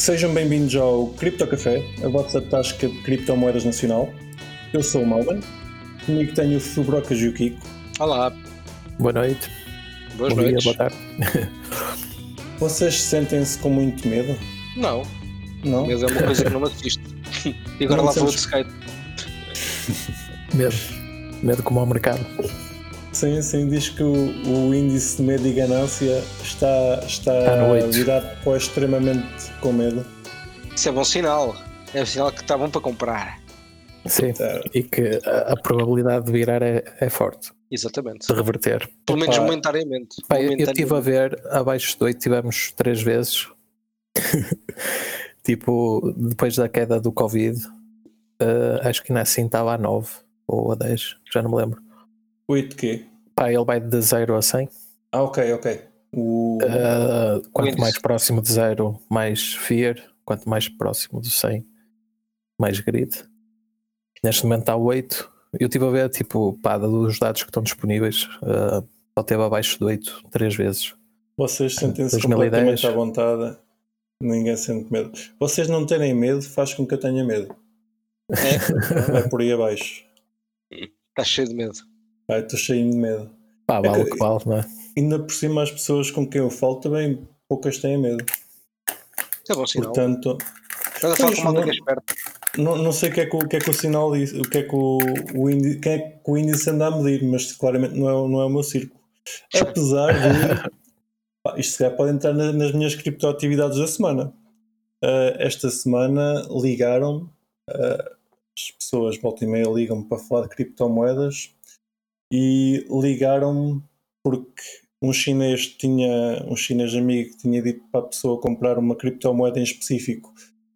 Sejam bem-vindos ao Cripto Café, a vossa tasca de criptomoedas nacional. Eu sou o Malman, comigo tenho o Fubrocas e o Kiko. Olá, Boa noite. boas Bom noites. dia, boa tarde. Vocês sentem-se com muito medo? Não, Não? mas é uma coisa que não me assiste. E agora Não lá vou de skate. Medo. Medo como ao mercado. Sim, sim, diz que o, o índice de medo e ganância está, está, Está virado para o extremamente com medo. Isso é bom sinal. É um sinal que está bom para comprar. Sim. Tá. E que a, a probabilidade de virar é, é forte. Exatamente. De reverter. Pelo menos Epá. momentaneamente. Pá, eu Momentaneamente. estive a ver, abaixo de 8 tivemos três vezes. tipo, depois da queda do Covid, eh, acho que ainda assim estava a 9 ou a 10, já não me lembro. 8 quê? Pá, ele vai de 0 a 100. Ah, ok, ok. O, Eh, quanto índice. mais próximo de 0, mais fear. Quanto mais próximo do 100, mais grid. Neste momento está 8. Eu estive a ver, tipo, pá, dos dados que estão disponíveis, eh, só teve abaixo de 8 três vezes. vocês sentem-se 2010. completamente à vontade. Ninguém sente medo. Vocês não terem medo faz com que eu tenha medo. Vai por aí abaixo. Está cheio de medo. Ai, estou cheio de medo. Pá, vale o que- vale, não é? Ainda por cima, as pessoas com quem eu falo também poucas têm medo. É bom sinal. Portanto, Estás a falar com não- esperta. não, não sei o que é que, o- que, é que o sinal diz, o que é que o, o índice, quem é que o índice anda a medir, mas claramente não é, o- não é o meu círculo. Apesar de. pá, isto se calhar pode entrar na- nas minhas criptoatividades da semana. Ah, esta semana ligaram as pessoas, volta e meia, ligam-me para falar de criptomoedas e ligaram-me porque um chinês tinha, um chinês amigo tinha dito para a pessoa comprar uma criptomoeda em específico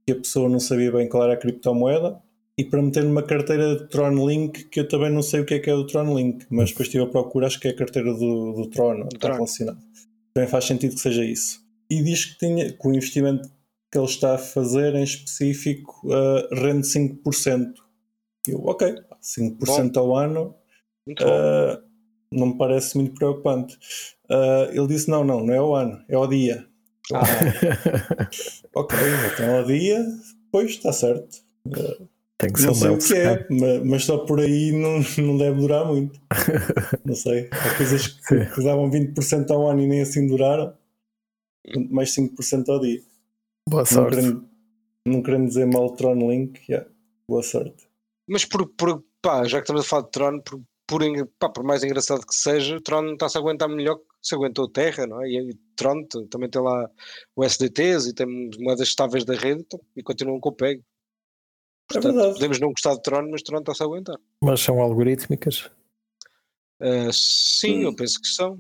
que a pessoa não sabia bem qual era a criptomoeda e para meter numa carteira de Tron Link que eu também não sei o que é que é o Tron Link, mas depois estive a procurar, acho que é a carteira do, do Tron, está relacionado. Também faz sentido que seja isso. E diz que, tinha, que o investimento que ele está a fazer em específico uh, rende 5%. E eu, ok, 5% ao ano Muito bom. uh, não me parece muito preocupante. Uh, ele disse: não, não, não é ao ano, é ao dia. Ah. Ok, então ao dia, pois está certo. Tem que ser Não sei o que é, mas só por aí não, não deve durar muito. Não sei. Há coisas que, que davam 20% ao ano e nem assim duraram. Mais 5% ao dia. Boa Não sorte. querendo, não querendo dizer mal Tron Link, yeah, boa sorte. Mas por, por, pá, já que estamos a falar de Tron, por, por, pá, por mais engraçado que seja, Tron está-se a aguentar melhor que se aguentou Terra, não é? E, e Tron também tem lá o SDTs e tem moedas estáveis da rede então, e continuam com o PEG. É verdade. podemos não gostar de Tron, mas Tron está-se a aguentar. Mas são algorítmicas. Ah, sim, Hum. eu penso que são.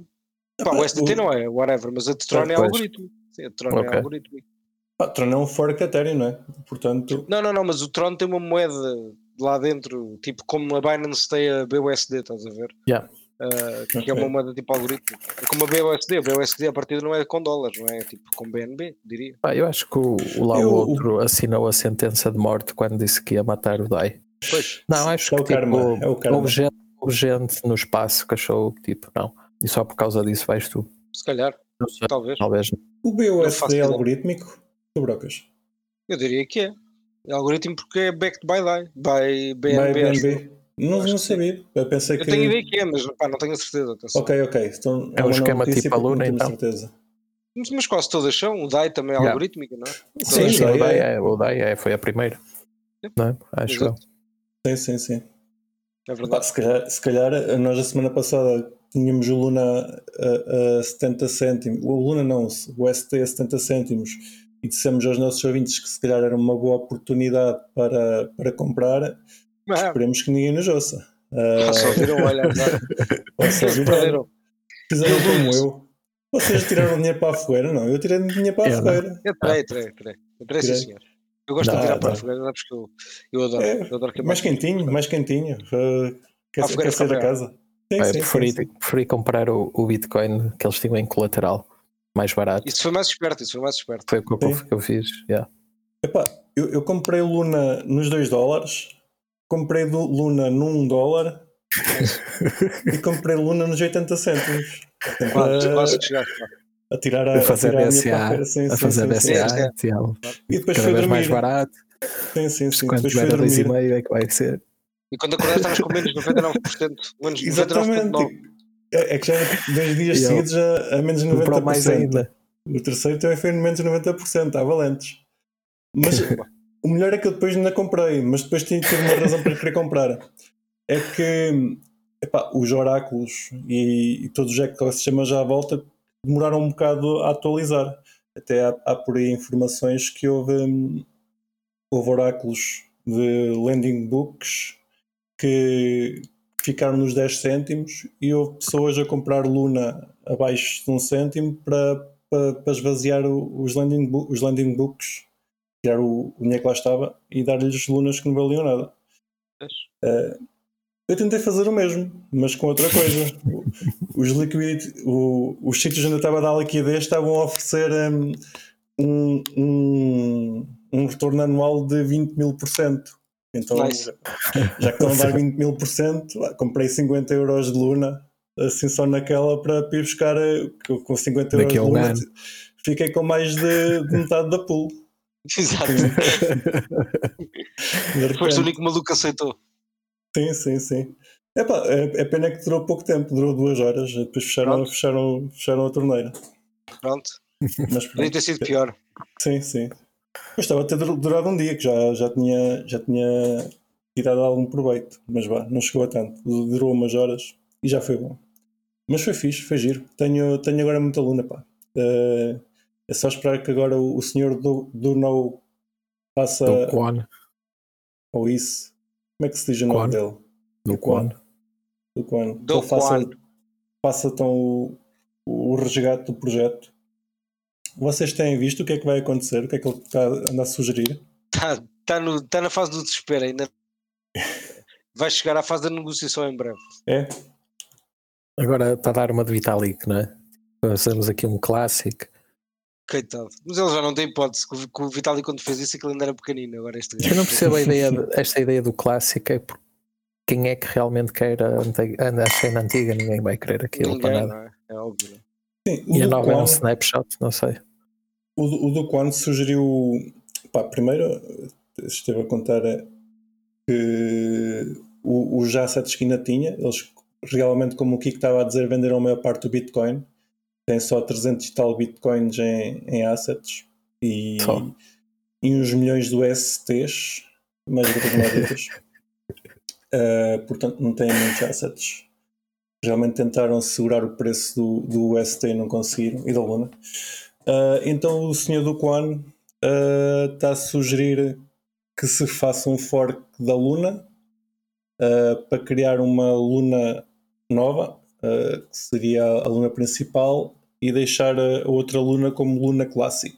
Pá, o SDT o- não é, whatever, mas a de Tron é algoritmo. Sim, a de Tron Ok. é algoritmo. Pá, Tron é um fork Ethereum, não é? Portanto, Não, não, não, mas o Tron tem uma moeda lá dentro, tipo como a Binance tem a BUSD, estás a ver? Yeah. Ah, que Ok. é uma moeda tipo algoritmo. É como a BUSD, a BUSD a partir não é com dólares, não é? Tipo com BNB, diria. Pá, eu acho que o, o lá Eu- o outro assinou a sentença de morte quando disse que ia matar o Dai. Pois, Não, acho É o que tipo, karma, é o karma. houve, gente, houve gente no espaço que achou que tipo, não. E só por causa disso vais tu. se calhar, talvez. talvez. o BUSD é algorítmico? Tu brocas? Eu diria que é. É algoritmo porque é backed by DAI, by BNB. eu. BNB? Não, não que sabia. Eu pensei Eu que. tenho ideia que é, mas pá, não tenho a certeza. atenção. Ok, ok. Então, É um esquema tipo Aluna, tenho então? certeza. Mas, mas quase todas são. O DAI também é Yeah. algorítmico, não é? Sim, Sim, o Dai, é- o Dai é, foi a primeira. Não é? Acho eu. Exato. Sim, sim, sim. É Pá, verdade. se, calhar, se calhar nós a semana passada tínhamos o Luna a, a 70 cêntimos, o Luna não, o ST a 70 cêntimos e dissemos aos nossos ouvintes que se calhar era uma boa oportunidade para, para comprar, Ah, esperemos que ninguém nos ouça. só Ah, viram, olha, perderam. fizeram como eu. Vocês tiraram dinheiro para a fogueira? Não, eu tirei dinheiro para a Eu não. fogueira. Eu tirei, tirei, tirei. Eu tirei, sim, Tirei. senhor. Eu gosto Dá, de tirar para dá. a fogueira, sabes que eu, eu adoro. É, eu adoro queimar Mais quentinho, mais quentinho. Uh, quer, quer sair da fica casa? Sim, eu sim, preferi, sim. preferi comprar o, o Bitcoin que eles tinham em colateral mais barato. Isso foi mais esperto, isso foi mais esperto. Foi o que eu, que eu fiz. yeah. Epá, eu, eu comprei Luna nos 2 dólares, comprei do Luna num dólar e comprei Luna nos 80 cêntimos. Quase, a- quase a tirar a, A fazer a, tirar BSA, a. Sim, a fazer sim. BSA, sim. e. E depois cada vez mais barato. Sim, sim, sim. Dois e dormir. meio é que vai ser. E quando acordaste estavas com menos 99%. Menos 99,9%. É, é que já dois dias eu- seguidos já a menos de O Pro mais 90%. ainda. O terceiro também foi menos de 90%, há valentes. Mas o melhor é que eu depois ainda comprei, mas depois tinha tive uma razão para querer comprar. É que epá, os oráculos e, e todos os ecossistemas já à volta demoraram um bocado a atualizar. Até há, há por aí informações que houve, hum, houve oráculos de landing books que ficaram nos 10 cêntimos e houve pessoas a comprar Luna abaixo de um cêntimo para, para, para esvaziar os landing, os landing books, tirar o, o dinheiro que lá estava e dar-lhes lunas que não valiam nada. Eh, eu tentei fazer o mesmo, mas com outra coisa. Os, liquid, o- os sítios onde eu estava a dar liquidez estavam a oferecer hum, um, um, um retorno anual de 20 mil por cento. Então, Nice. já que estão a dar 20 mil por cento, comprei 50 euros de Luna, assim só naquela para ir buscar eh, com- com 50 euros Daqui de Luna. ano. Fiquei com mais de, de metade da pool. Exato. Foste o único maluco que aceitou. Sim, sim, sim. Epá, é, é pena que durou pouco tempo, durou duas horas, depois fecharam, Pronto. fecharam, fecharam a torneira. Pronto. Mas Podia pronto, ter sido pior. sim, sim. Mas estava a ter dur- durado um dia, que já, já, tinha, já tinha tirado algum proveito, mas vá, não chegou a tanto. Durou umas horas e já foi bom. Mas foi fixe, foi giro. Tenho, tenho agora muita luna, pá. Eh, é só esperar que agora o, o senhor do, do No faça. Do Kwon. Ou isso. Como é que se diz o nome Kwon. dele? Do Kwon. do Quan. Do Ele faça, Quan. faça então o, o resgate do projeto. Vocês têm visto o que é que vai acontecer? O que é que ele está a sugerir? Está tá no, tá na fase do desespero ainda. Vai chegar à fase da negociação em breve. É? Agora está a dar uma de Vitalik, não é? Fazemos aqui um clássico. Coitado. Mas ele já não tem hipótese. que o- que O Vitali, quando fez isso, aquilo ainda era pequenino. Agora este Eu não percebo a ideia de- esta ideia do clássico é porque quem é que realmente quer a, cena antiga? Ninguém vai querer aquilo para Ninguém, nada. não é? É óbvio. Sim, o E a do nova é um snapshot, não sei. O, do- o do Quan sugeriu. Pá, primeiro esteve a contar é, que o- os assets que ainda tinha, eles realmente, como o Kiko estava a dizer, venderam a maior parte do Bitcoin. Tem só 300 e tal Bitcoins em, em assets e, e uns milhões de USTs, mais do que moedas. Uh, portanto, não têm muitos assets. Realmente tentaram segurar o preço do, do UST e não conseguiram, e da Luna. Uh, então o senhor do Quan uh, está a sugerir que se faça um fork da Luna uh, para criar uma Luna nova, uh, que seria a Luna principal, e deixar a outra Luna como Luna Classic.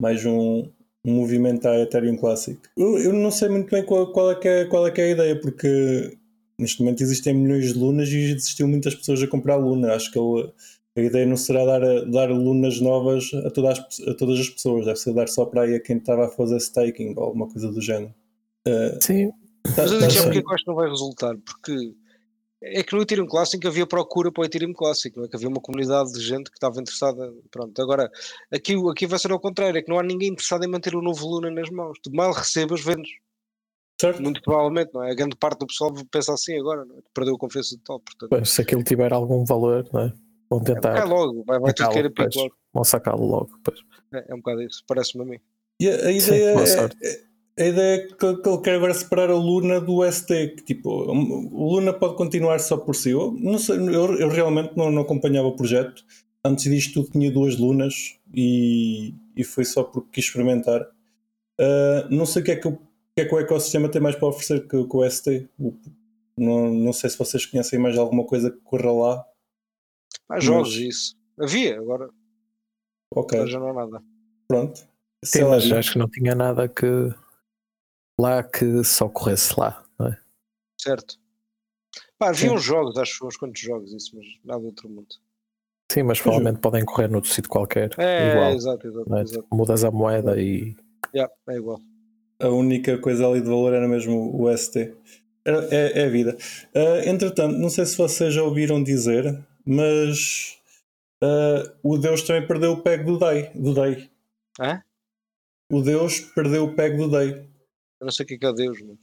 Mais um, um movimento à Ethereum Classic. Eu, eu não sei muito bem qual, qual é que é, qual é que é a ideia, porque neste momento existem milhões de lunas e existiam muitas pessoas a comprar Luna. Acho que ele- a ideia não será dar, dar lunas novas a todas, as, a todas as pessoas, deve ser dar só para aí a quem estava a fazer staking ou alguma coisa do género. Uh, Sim, tá- Mas eu tá- digo porque é que eu acho que não vai resultar. Porque é que no Ethereum Classic havia procura para o Ethereum Classic, não é? Que havia uma comunidade de gente que estava interessada. Pronto, agora aqui, aqui vai ser ao contrário, é que não há ninguém interessado em manter o novo Luna nas mãos. Tu mal recebas, vendes. Certo? Muito provavelmente, não é? A grande parte do pessoal pensa assim agora, não é? Perdeu a confiança total, portanto. pois, se aquilo tiver algum valor, não é? vão Vai tentar logo, vai, vai tudo sacá-lo, querer pico logo. vão sacá-lo logo. Pois. É, é um bocado isso, parece-me a mim. E a, a ideia é, sorte. a ideia é que, que ele quer agora separar a Luna do ST, que tipo, o Luna pode continuar só por si. Eu, não sei, eu, eu realmente não, não acompanhava o projeto. Antes disto tudo tinha duas lunas e, e foi só porque quis experimentar. Ah, não sei o que, é que, o que é que o ecossistema tem mais para oferecer que, que o ST. O- não, não sei se vocês conhecem mais alguma coisa que corra lá. Há jogos Mas- isso. Havia, agora, Ok, agora já não há nada. pronto. Sim, Sei lá, mas acho que não tinha nada que lá que só corresse lá. Não é? Certo. Pá, havia Sim. uns jogos, acho uns quantos jogos, isso, mas nada do outro mundo. Sim, mas provavelmente podem correr noutro sítio qualquer. É, igual. exato, exato, não é? exato. Mudas a moeda e Yeah, é igual. A única coisa ali de valor era mesmo o ST. Era- É, é a vida. Ah, entretanto, não sei se vocês já ouviram dizer, mas Uh, o Deus também perdeu o PEG do Day. Do Day. Hã? O Deus perdeu o PEG do Day. Eu não sei o que é, que é Deus, mano.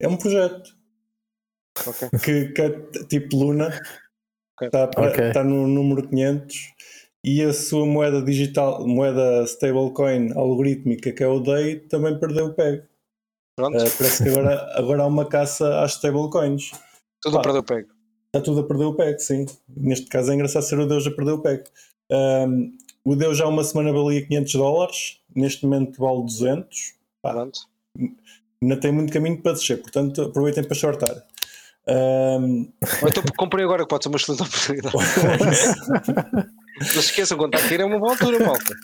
É um projeto Ok. que, que é tipo Luna. Está Ok. tá no número 500 e a sua moeda digital, moeda stablecoin algorítmica, que é o Day, também perdeu o PEG. Pronto. Uh, parece que agora, agora há uma caça às stablecoins. Tudo pá. perdeu pego. Está tudo a perder o PEG, sim. Neste caso é engraçado ser o Deus a perder o PEG. Um, o Deus já há uma semana valia 500 dólares, neste momento vale 200. Pá. Pronto. Ainda tem muito caminho para descer, portanto aproveitem para shortar. Um, Ou então comprei agora que pode ser uma excelente oportunidade. Não se esqueçam, quando está a cair é uma boa altura, malta.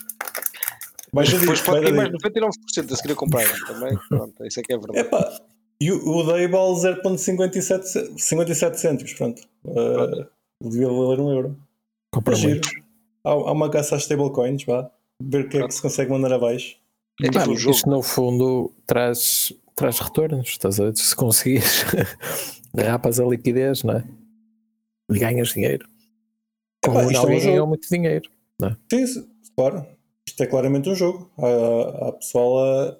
Mas depois pode cair baixa mais disto. 99% se querer comprar. Também, pronto, isso é que é verdade. Epá, e o, o Day vale 0.57 ce- 57 cêntimos, pronto. Uh, devia valer um euro. Compra É. Há, há uma caça às stablecoins, vá. Ver o que é que se consegue mandar abaixo. É tipo um jogo. Isto no fundo traz, traz retornos, estás a ver? Se conseguires rapas a liquidez, não é? E ganhas dinheiro. Como Epá, isto é um ganhou jogo. muito dinheiro. Sim, sim, claro. Isto é claramente um jogo. Há, há pessoal a.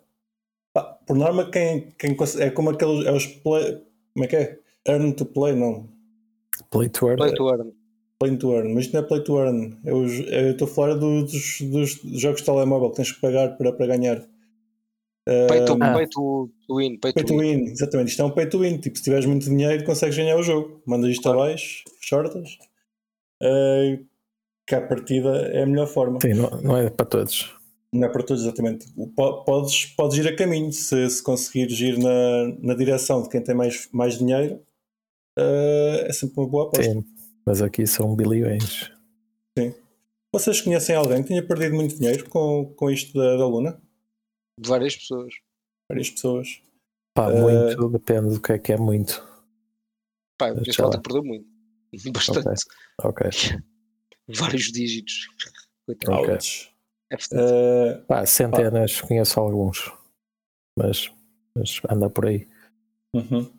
pá, por norma, quem, quem é como aqueles. É os play. Como é que é? Earn to play, não. Play to earn. Play to earn. Play to earn. Mas isto não é play to earn. É os- é- Eu estou a falar do- dos, dos jogos de telemóvel que tens que pagar para, para ganhar. Pay to, Ah. pay to win. Pay, Pay to to win. win, exatamente. Isto é um pay to win. Tipo, se tiveres muito dinheiro, consegues ganhar o jogo. Mandas isto Claro. abaixo, shortas. Eh, que a partida é a melhor forma. Sim, não, não é para todos. Não é para todos, exatamente. Podes, podes ir a caminho se, se conseguires ir na, na direção de quem tem mais, mais dinheiro. eh, é sempre uma boa aposta. Sim, mas aqui são bilhões. Vocês conhecem alguém que tenha perdido muito dinheiro com, com isto da, da Luna? De várias pessoas. Várias pessoas. Pá, Eh, muito, depende do que é que é muito. Pá, este malta perdeu muito. Bastante. Ok. Vários dígitos. Ok. É. Eh, Pá, centenas, conheço alguns. Mas, mas anda por aí. Uhum.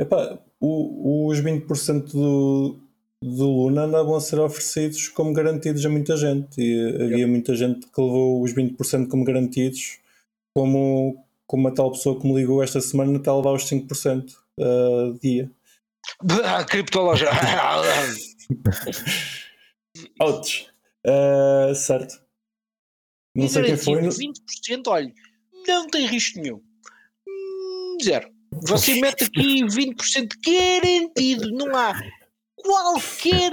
Epá, o- os 20% do, do Luna andavam a ser oferecidos como garantidos a muita gente e havia muita gente que levou os 20% como garantidos como, como a tal pessoa que me ligou esta semana está a levar os 5% uh, dia. Criptologia. Ouch! Uh, certo. Não sei quem foi. no- 20%, olha, não tem risco nenhum. Hum, Zero. Você mete aqui 20% garantido, não há qualquer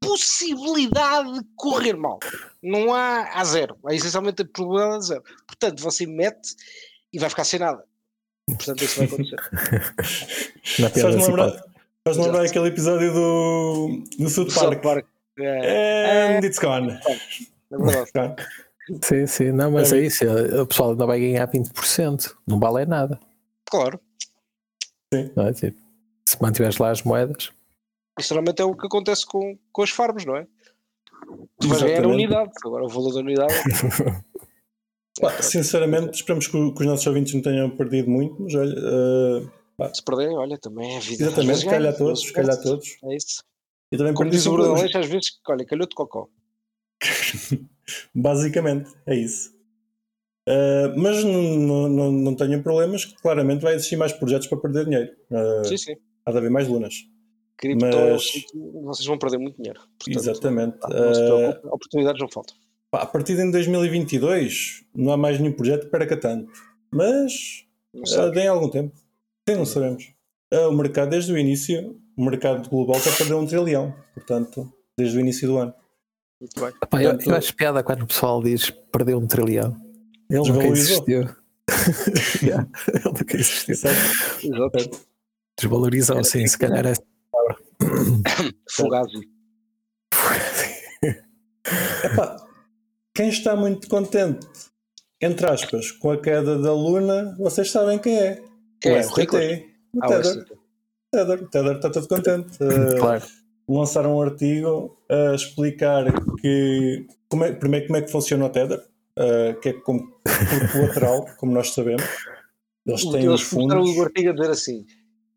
possibilidade de correr mal. Não há, há zero. Há essencialmente a probabilidade de zero. Portanto, você mete e vai ficar sem nada. Portanto, isso vai acontecer. Na pior Faz-me lembrar. Faz lembrar aquele episódio do, do South South Park. Park. É, And it's gone. é verdade. Gone. Sim, sim, não, mas É é isso. O pessoal ainda vai ganhar 20%. Não vale é nada. Claro. Não é? Tipo, se mantiveres lá as moedas, Isso normalmente é o que acontece com, com as farms, não é? Tu vais ganhar a unidade. Agora o valor da unidade. Pá, sinceramente, esperamos que, que os nossos ouvintes não tenham perdido muito, mas olha, eh, Se perderem, olha, também é vida. Exatamente, vezes calhar todos, vezes calhar todos. É isso. E também Como diz o Bruno Aleixo, às vezes, olha, calhou de cocó. Basicamente, é isso. Eh, mas não, não, não, não tenham problemas, que claramente vai existir mais projetos para perder dinheiro. Eh, Sim, sim. há de haver mais lunas. Cripto Mas- vocês vão perder muito dinheiro. Portanto, Exatamente. pá, Não se Eh, preocupem, oportunidades não faltam. pá, a partir de 2022 não há mais nenhum projeto que perca tanto. Mas Não Uh, deem algum tempo. Sim, não sabemos. Uh, o mercado, desde o início, o mercado global está a perder um trilhão. Portanto, desde o início do ano. Muito bem. Epá, eu, Portanto- eu acho piada quando o pessoal diz perdeu um trilhão. Ele nunca Desvalorizou. existiu. Yeah, Ele nunca existiu. Exato. Desvalorizam, sim, se calhar é. Fugazi. Epá, quem está muito contente, entre aspas, com a queda da Luna, vocês sabem quem é. É? O. Rickles? O Ah, Tether. O Tether está todo contente. Uh, Claro. lançaram um artigo a explicar que como é, primeiro como é que funciona o Tether, uh, que é como por colateral, como nós sabemos. Eles têm os Eles fundos. o artigo a dizer assim: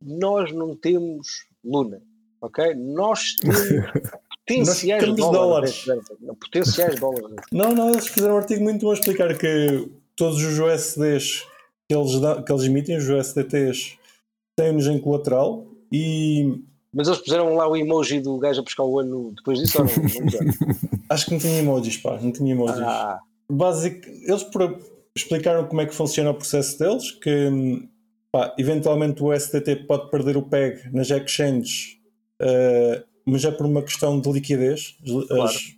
nós não temos Luna, ok? Nós temos potenciais temos dólares. dólares. Não, Potenciais dólares. Não, não, eles fizeram um artigo muito bom a explicar que todos os USDs que eles, que eles emitem, os USDTs, têm-nos em colateral e Mas eles puseram lá o emoji do gajo a pescar o olho depois disso ou não? Acho que não tinha emojis, pá, não tinha emojis. ah, Basic, eles explicaram como é que funciona o processo deles, que pá, eventualmente o STT pode perder o PEG nas exchanges, eh, mas é por uma questão de liquidez. As-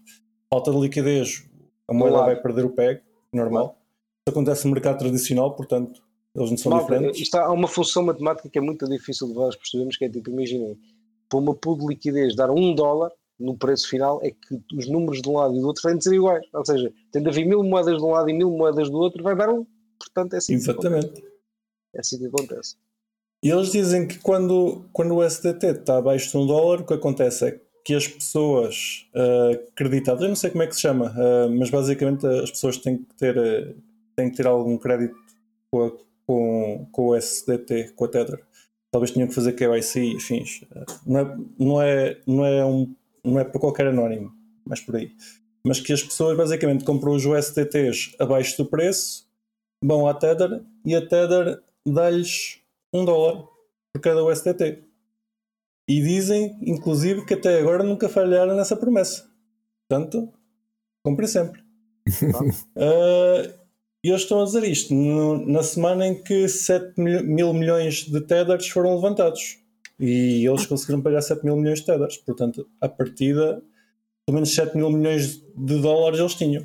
falta de liquidez, a moeda vai perder o PEG, normal. Isso acontece no mercado tradicional, portanto, eles não são malta, diferentes. isto há uma função matemática que é muito difícil de nós percebermos, que é tipo, imaginem, para uma pool de liquidez dar um dólar no preço final é que os números de um lado e do outro têm de ser iguais. Ou seja, tem de haver mil moedas de um lado e mil moedas do outro, vai dar um. Portanto, é assim, que acontece. Exatamente. é assim que acontece. E eles dizem que quando, quando o SDT está abaixo de um dólar, o que acontece é que as pessoas ah, acreditadas, eu não sei como é que se chama, ah, mas basicamente as pessoas têm que ter, ah, têm que ter algum crédito com, a- com, com o SDT, com a Tether. Talvez tenham que fazer KYC e fins. Não é, não, é, não, é um, não é para qualquer anónimo, mas por aí. Mas que as pessoas basicamente compram os USDTs abaixo do preço, vão à Tether e a Tether dá-lhes um dólar por cada USDT. E dizem, inclusive, que até agora nunca falharam nessa promessa. Portanto, comprem sempre. Ah, E eles estão a dizer isto no- na semana em que 7 mil, mil milhões de tethers foram levantados. E eles conseguiram pagar 7 mil milhões de tethers. Portanto, a partida, pelo menos 7 mil milhões de dólares eles tinham.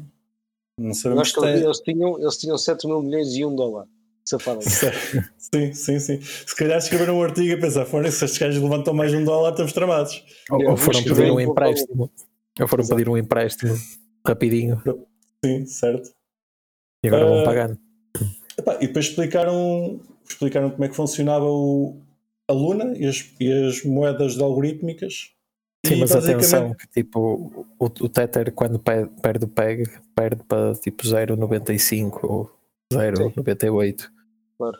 Não Eu sabemos acho que eles, tinham, eles tinham 7 mil milhões e um dólar. Safaram. Sim, sim, sim. Se calhar escreveram um artigo a pensar, fora se estes gajos levantam mais de um dólar, estamos tramados. Ou, Eu ou foram pedir um empréstimo. Ou foram pedir um empréstimo rapidinho Sim, certo. E agora vão Ah, pagando. Epá, e depois explicaram, explicaram como é que funcionava o, a Luna e as, e as moedas de algorítmicas. Sim, E mas basicamente- atenção, que tipo, o, o Tether quando pe- perde o PEG, perde para tipo 0,95 ou 0,98. Claro.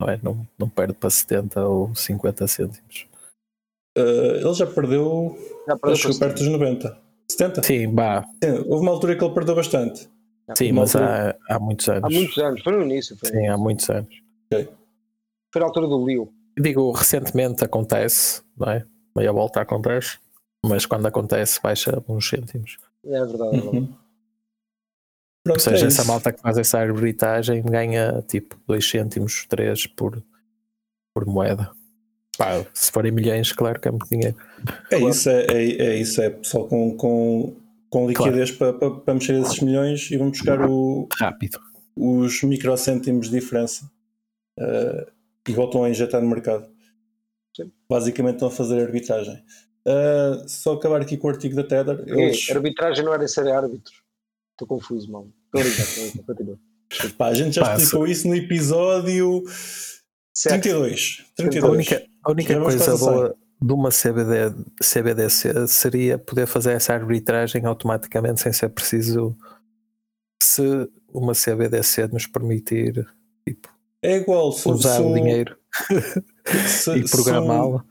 Não, é? não, não perde para 70 ou 50 cêntimos. Uh, ele já perdeu, Já perdeu acho que perto dos 90. 70? Sim, bah, Sim, houve uma altura que ele perdeu bastante. Sim, Uma mas altura- há, há muitos anos. Há muitos anos, foi no início. Foi, Sim, há muitos anos. foi na altura do Leo. Digo, recentemente acontece, não é? Meia volta acontece, mas quando acontece baixa uns cêntimos. É verdade. É verdade. Uhum. Pronto, Ou seja, é essa malta que faz essa arbitragem ganha tipo 2 cêntimos, 3 por, por moeda. Pá, se forem milhões, claro que é muito dinheiro. É isso, é, é, é isso, é pessoal com, com, com liquidez para, para, para mexer esses milhões e vão buscar o, Rápido. os microcêntimos de diferença eh, e voltam a injetar no mercado. Sim. Basicamente estão a fazer arbitragem. Eh, só acabar aqui com o artigo da Tether. Eles, arbitragem não era ser árbitros. Estou confuso, mal. Estou continua. pá, a gente já Pá, explicou isso no episódio Certo. 32. A 32. única, a única vamos coisa boa de uma CBD, CBDC seria poder fazer essa arbitragem automaticamente sem ser preciso se uma CBDC nos permitir tipo, É igual se, usar se, o dinheiro se, e programá-lo.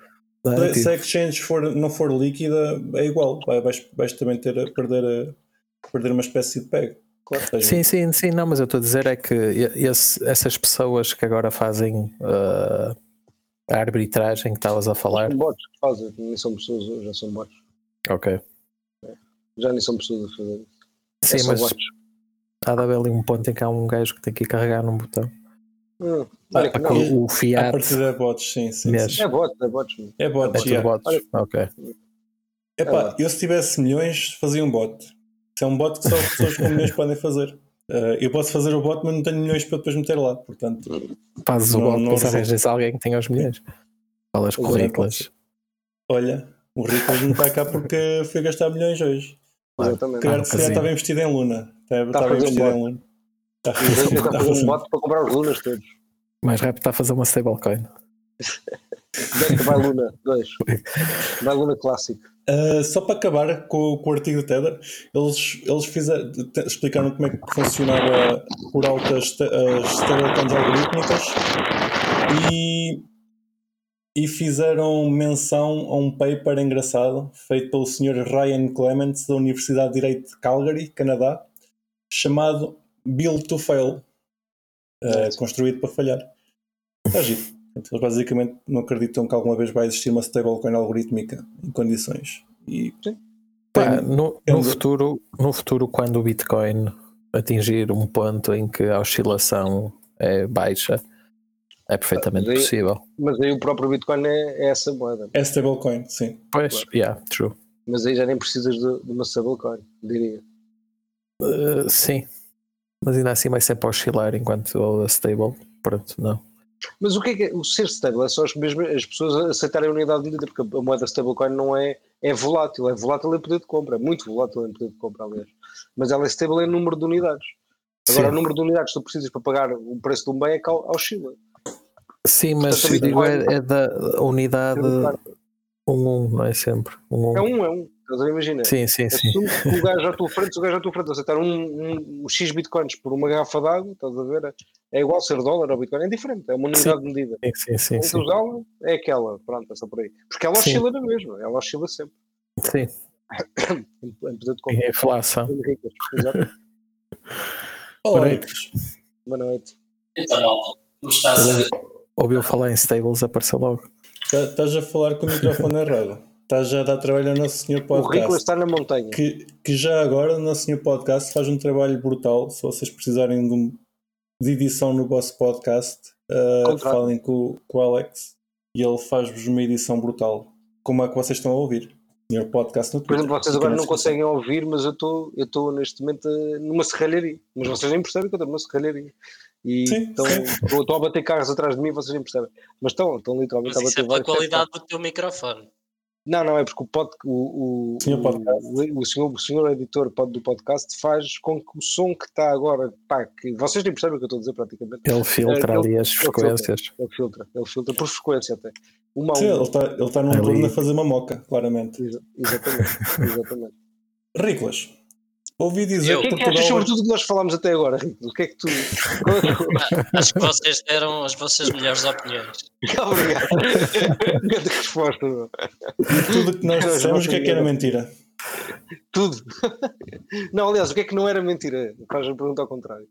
não é? Se, se Tipo, a exchange for, não for líquida, é igual. Vai- Vais, vais também ter a perder, a, perder uma espécie de peg. Claro. Sim, sim, sim, não, mas eu estou a dizer é que esse- essas pessoas que agora fazem ah, a arbitragem que estavas a falar, São bots que fazem, nem são pessoas já são bots. ok. Já nem são pessoas a fazer isso. É Sim, só mas bots. há de haver ali um ponto em que há um gajo que tem que ir carregar num botão. Hum, Ah, olha que a não, coisa- O a Fiat partir de bots, sim. sim, Mesmo. sim. é bots, é bots. É é bots, tudo yeah. bots. Ok. Epá, eu se tivesse milhões, fazia um bot. Isso é um bot que só pessoas com milhões podem fazer. Uh, eu posso fazer o bot, mas não tenho milhões para depois meter lá. Portanto, Fazes o Não- bot, não depois resulta. arranjas alguém que tenha os milhões. Falas Pois é, currículos. olha, o Rico não está cá porque foi gastar milhões hoje. Calhar, no se calhar estava investido em Luna. Estava, a estava fazer um investido em bot. Luna. Está a fazer- está a fazer um bot para comprar os lunas todos. Mais rápido está a fazer uma stablecoin. Desta vai Luna 2. Vai Luna clássico. Uh, só para acabar com, com o artigo do Tether, eles, eles fizeram, explicaram como é que funcionava por te- as stablecoins algorítmicas e e fizeram menção a um paper engraçado feito pelo Sr. Ryan Clements da Universidade de Direito de Calgary, Canadá, chamado Build to Fail, uh, construído para falhar. Está giro. Eles basicamente não acreditam que alguma vez vai existir uma stablecoin algorítmica em condições. E, Pá, no, no, futuro, no futuro, quando o Bitcoin atingir um ponto em que a oscilação é baixa, é perfeitamente mas aí, possível. Mas aí o próprio Bitcoin é, é essa moeda. É stablecoin, sim. Pois, claro. yeah, true. Mas aí já nem precisas de, de uma stablecoin, diria. Uh, sim, mas ainda assim vai sempre oscilar enquanto a stable. Pronto, não. Mas o que é, que é o ser stable? É só as, as pessoas aceitarem a unidade de medida, porque a moeda stablecoin não é, é volátil, é volátil em poder de compra, é muito volátil em poder de compra, aliás. Mas ela é stable em número de unidades. Agora, Sim. o número de unidades que tu precisas para pagar o preço de um bem é que oscila. Sim, mas Portanto, digo, é, é, da unidade 1 um, um, não é sempre. Um, um. É um, é um. Estás a imaginar? Sim, sim, sim. O gajo à tua frente, se o gajo à tua frente aceitar um, um, um X bitcoins por uma garrafa d'água, estás a ver? É igual ser dólar ou bitcoin, é diferente, é uma unidade sim. de medida. Sim, sim, sim. sim. usá-la é aquela, pronto, é só por aí. Porque ela oscila na mesma, ela oscila sempre. Sim. em poder de compra. inflação. Boa noite. Boa noite. Então, estás ouviu falar em stables, apareceu logo. Estás a falar com o microfone errado. Estás a dar trabalho ao Nosso Senhor Podcast. O rico está na montanha. Que, que já agora o Nosso Senhor Podcast faz um trabalho brutal. Se vocês precisarem de, um, de edição no vosso podcast, uh, falem com, com o Alex e ele faz-vos uma edição brutal. Como é que vocês estão a ouvir? Senhor Podcast no Twitter. Por exemplo, vocês agora não conseguem ouvir, mas eu estou eu estou neste momento eh, numa serralharia. Mas vocês nem percebem que eu estou numa serralharia e sim, estão, a bater carros atrás de mim, vocês nem percebem. Mas estão, estão literalmente Mas a bater. Isso é pela qualidade do teu microfone. Não, não, é porque o, pod, o, o, senhor o, o, senhor, o senhor editor do podcast faz com que o som que está agora, pá, que vocês nem percebem o que eu estou a dizer praticamente. Ele filtra é, ali ele, as frequências. Ele filtra, ele filtra, ele filtra por frequência até. Uma Sim, ele está, ele está num turno a fazer uma moca, claramente. Exa exatamente, exatamente. Riclas, Ouvi dizer o que é que achas sobre tudo que nós falámos até agora, O que é que tu. Acho que vocês deram as vossas melhores opiniões. Obrigado. Grande resposta. Tudo que nós dissemos, o que é que era mentira? Tudo. Não, aliás, o que é que não era mentira? Faz a pergunta ao contrário.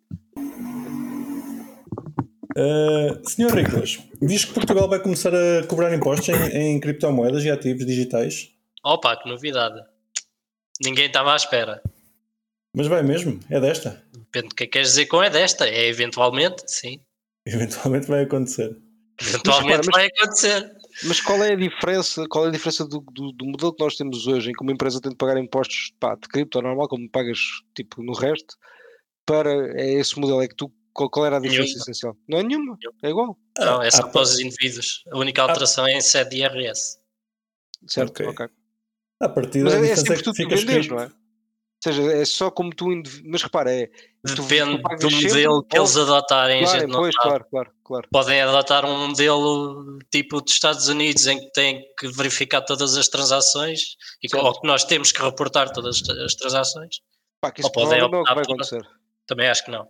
Uh, Senhor Riclas, diz que Portugal vai começar a cobrar impostos em, em criptomoedas e ativos digitais. Opa, que novidade! Ninguém estava à espera. Mas vai mesmo? É desta? Depende do que é que queres dizer com é desta. É eventualmente, sim. Eventualmente vai acontecer. Eventualmente mas, vai acontecer. Mas qual é a diferença, qual é a diferença do, do, do, modelo que nós temos hoje, em que uma empresa tem de pagar impostos pá, de cripto normal, como pagas tipo no resto, para é esse modelo? É que tu qual, qual era a diferença nenhuma. essencial? Não é nenhuma, nenhuma. é igual. Não, é só ah, para os indivíduos. A única alteração ah, é em sede de IRS. Certo, ok. okay. A partir Mas é, é sempre tu vendes, não é? Ou seja, é só como tu. Mas repara, é. Depende do modelo que eles adotarem. Claro, pois, claro, claro, claro. Podem adotar um modelo tipo dos Estados Unidos em que têm que verificar todas as transações e que, ou que nós temos que reportar todas as transações. Pá, que isso ou podem não vai acontecer. Também acho que não.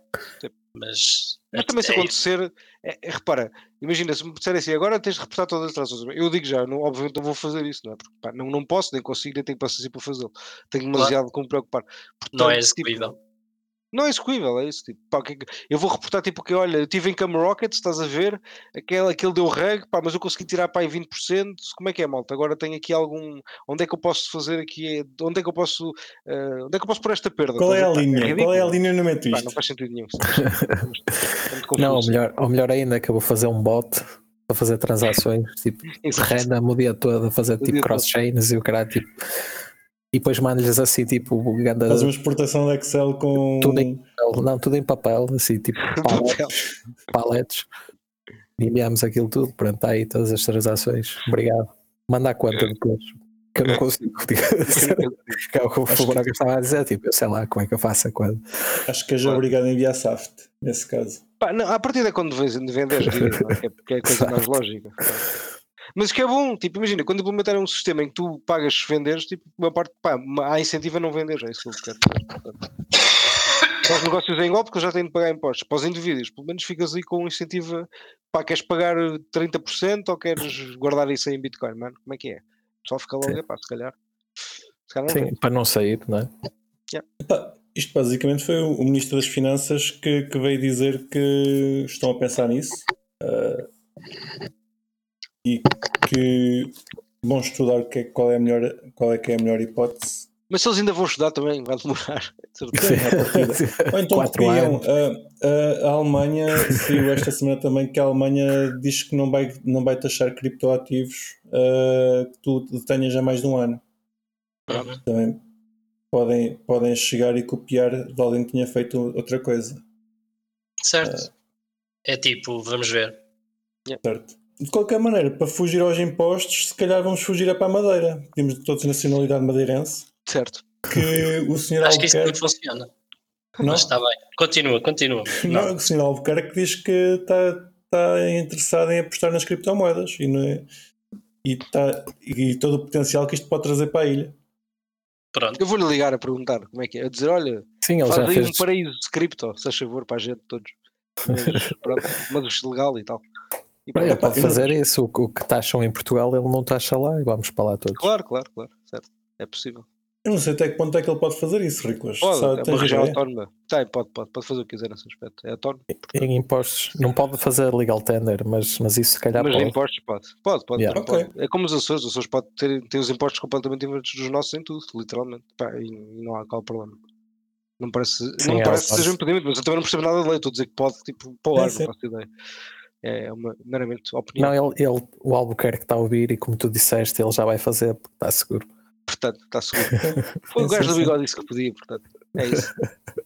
Mas, mas também se é acontecer, é, é, repara, imagina se me disserem assim, agora tens de reportar todas as transações. Eu digo já, não, obviamente não vou fazer isso, não é? Porque pá, não, não posso, nem consigo, nem tenho paciência para fazê-lo. Tenho demasiado claro. com me preocupar. Portanto, não é execuível. Tipo, não é execuível, é isso. Tipo, pá, é eu vou reportar tipo que, olha, eu estive em Cam Rockets, estás a ver, aquele, aquele deu reg, pá, mas eu consegui tirar para aí 20%. Como é que é, malta? Agora tenho aqui algum. Onde é que eu posso fazer aqui? Onde é que eu posso. Uh, onde é que eu posso pôr esta perda? Qual é a linha? É Qual é a linha no meto isto? não faz sentido nenhum. não, ou melhor, ou melhor ainda que eu vou fazer um bot para fazer transações, tipo, random o dia todo, a fazer tipo cross-chains e o cara tipo e depois mando-lhes assim, tipo, ganda... Faz uma exportação de Excel com. Tudo em papel, não, tudo em papel, assim, tipo, paletes. paletes. E enviamos aquilo tudo, pronto, está aí todas as transações. Obrigado. Manda a conta depois. Que eu não consigo. que é o que o Fulbraga estava a dizer, tipo, eu sei lá como é que eu faço a conta. Acho que és obrigado a enviar SAFT, nesse caso. Pá, não, a partir de quando vendes, é? que é a coisa mais lógica. Mas que é bom, tipo, imagina, quando implementarem um sistema em que tu pagas se venderes, tipo, uma parte, pá, há incentivo a não vender, é isso que eu quero. para os negócios em igual porque eles já têm de pagar impostos. Para os indivíduos, pelo menos ficas aí com um incentivo. Pá, queres pagar 30% ou queres guardar isso aí em Bitcoin, mano? Como é que é? Só fica logo, é pá, se calhar. Se calhar não Sim, para não sair, não é? Epá, isto basicamente foi o Ministro das Finanças que, que veio dizer que estão a pensar nisso ah, e que vão estudar o que é- qual, é a melhor, qual é que é a melhor hipótese. Mas se eles ainda vão estudar também, vai demorar. Ou então Quatro copiam. anos. A, a- Alemanha saiu esta semana também que a Alemanha diz que não vai, não vai taxar criptoativos ah, que tu tenhas há mais de um ano. Uhum. Também podem, podem chegar e copiar de alguém que tinha feito outra coisa. Certo. É tipo, vamos ver. Certo. De qualquer maneira, para fugir aos impostos, se calhar vamos fugir é para a Madeira. Temos todos nacionalidade madeirense. Certo. Que o senhor Acho que isso não Albuquerque. funciona. Não, Mas está bem. Continua, continua. não, o senhor Albuquerque diz que está, está interessado em apostar nas criptomoedas e, não é- e, está, e todo o potencial que isto pode trazer para a ilha. Pronto. Eu vou-lhe ligar a perguntar como é que é. A dizer, olha, Sim, ele faz já aí fez. um paraíso de cripto, se faz favor, para a gente todos. Mas, pronto, mas legal e tal. E Ele pronto. pode fazer isso. O que- taxam em Portugal, ele não taxa lá e vamos para lá todos. Claro, claro, claro. Certo. É possível. Eu não sei até que ponto é que ele pode fazer isso, Riclas. Pode, Sabe, é uma região autónoma. Tem, pode, pode, pode fazer o que quiser nesse aspecto. É autónomo. Em impostos, não pode fazer legal tender, mas, mas isso se calhar Mas pode. impostos pode. Pode, pode, Yeah. pode, Ok. pode. É como os Açores. Os Açores podem ter, ter os impostos completamente diferentes dos nossos em tudo, literalmente. Pá, e, e não há qual problema. Não parece, Sim, não é parece que seja um impedimento, mas eu também não percebo nada da lei. Estou a dizer que pode, tipo, para o ar, não faço ideia. É uma, meramente opinião. Não, ele, ele, o Albuquerque está a ouvir e como tu disseste, ele já vai fazer porque está seguro. Portanto, está seguro. Foi o gajo do bigode disse que podia, portanto. É isso.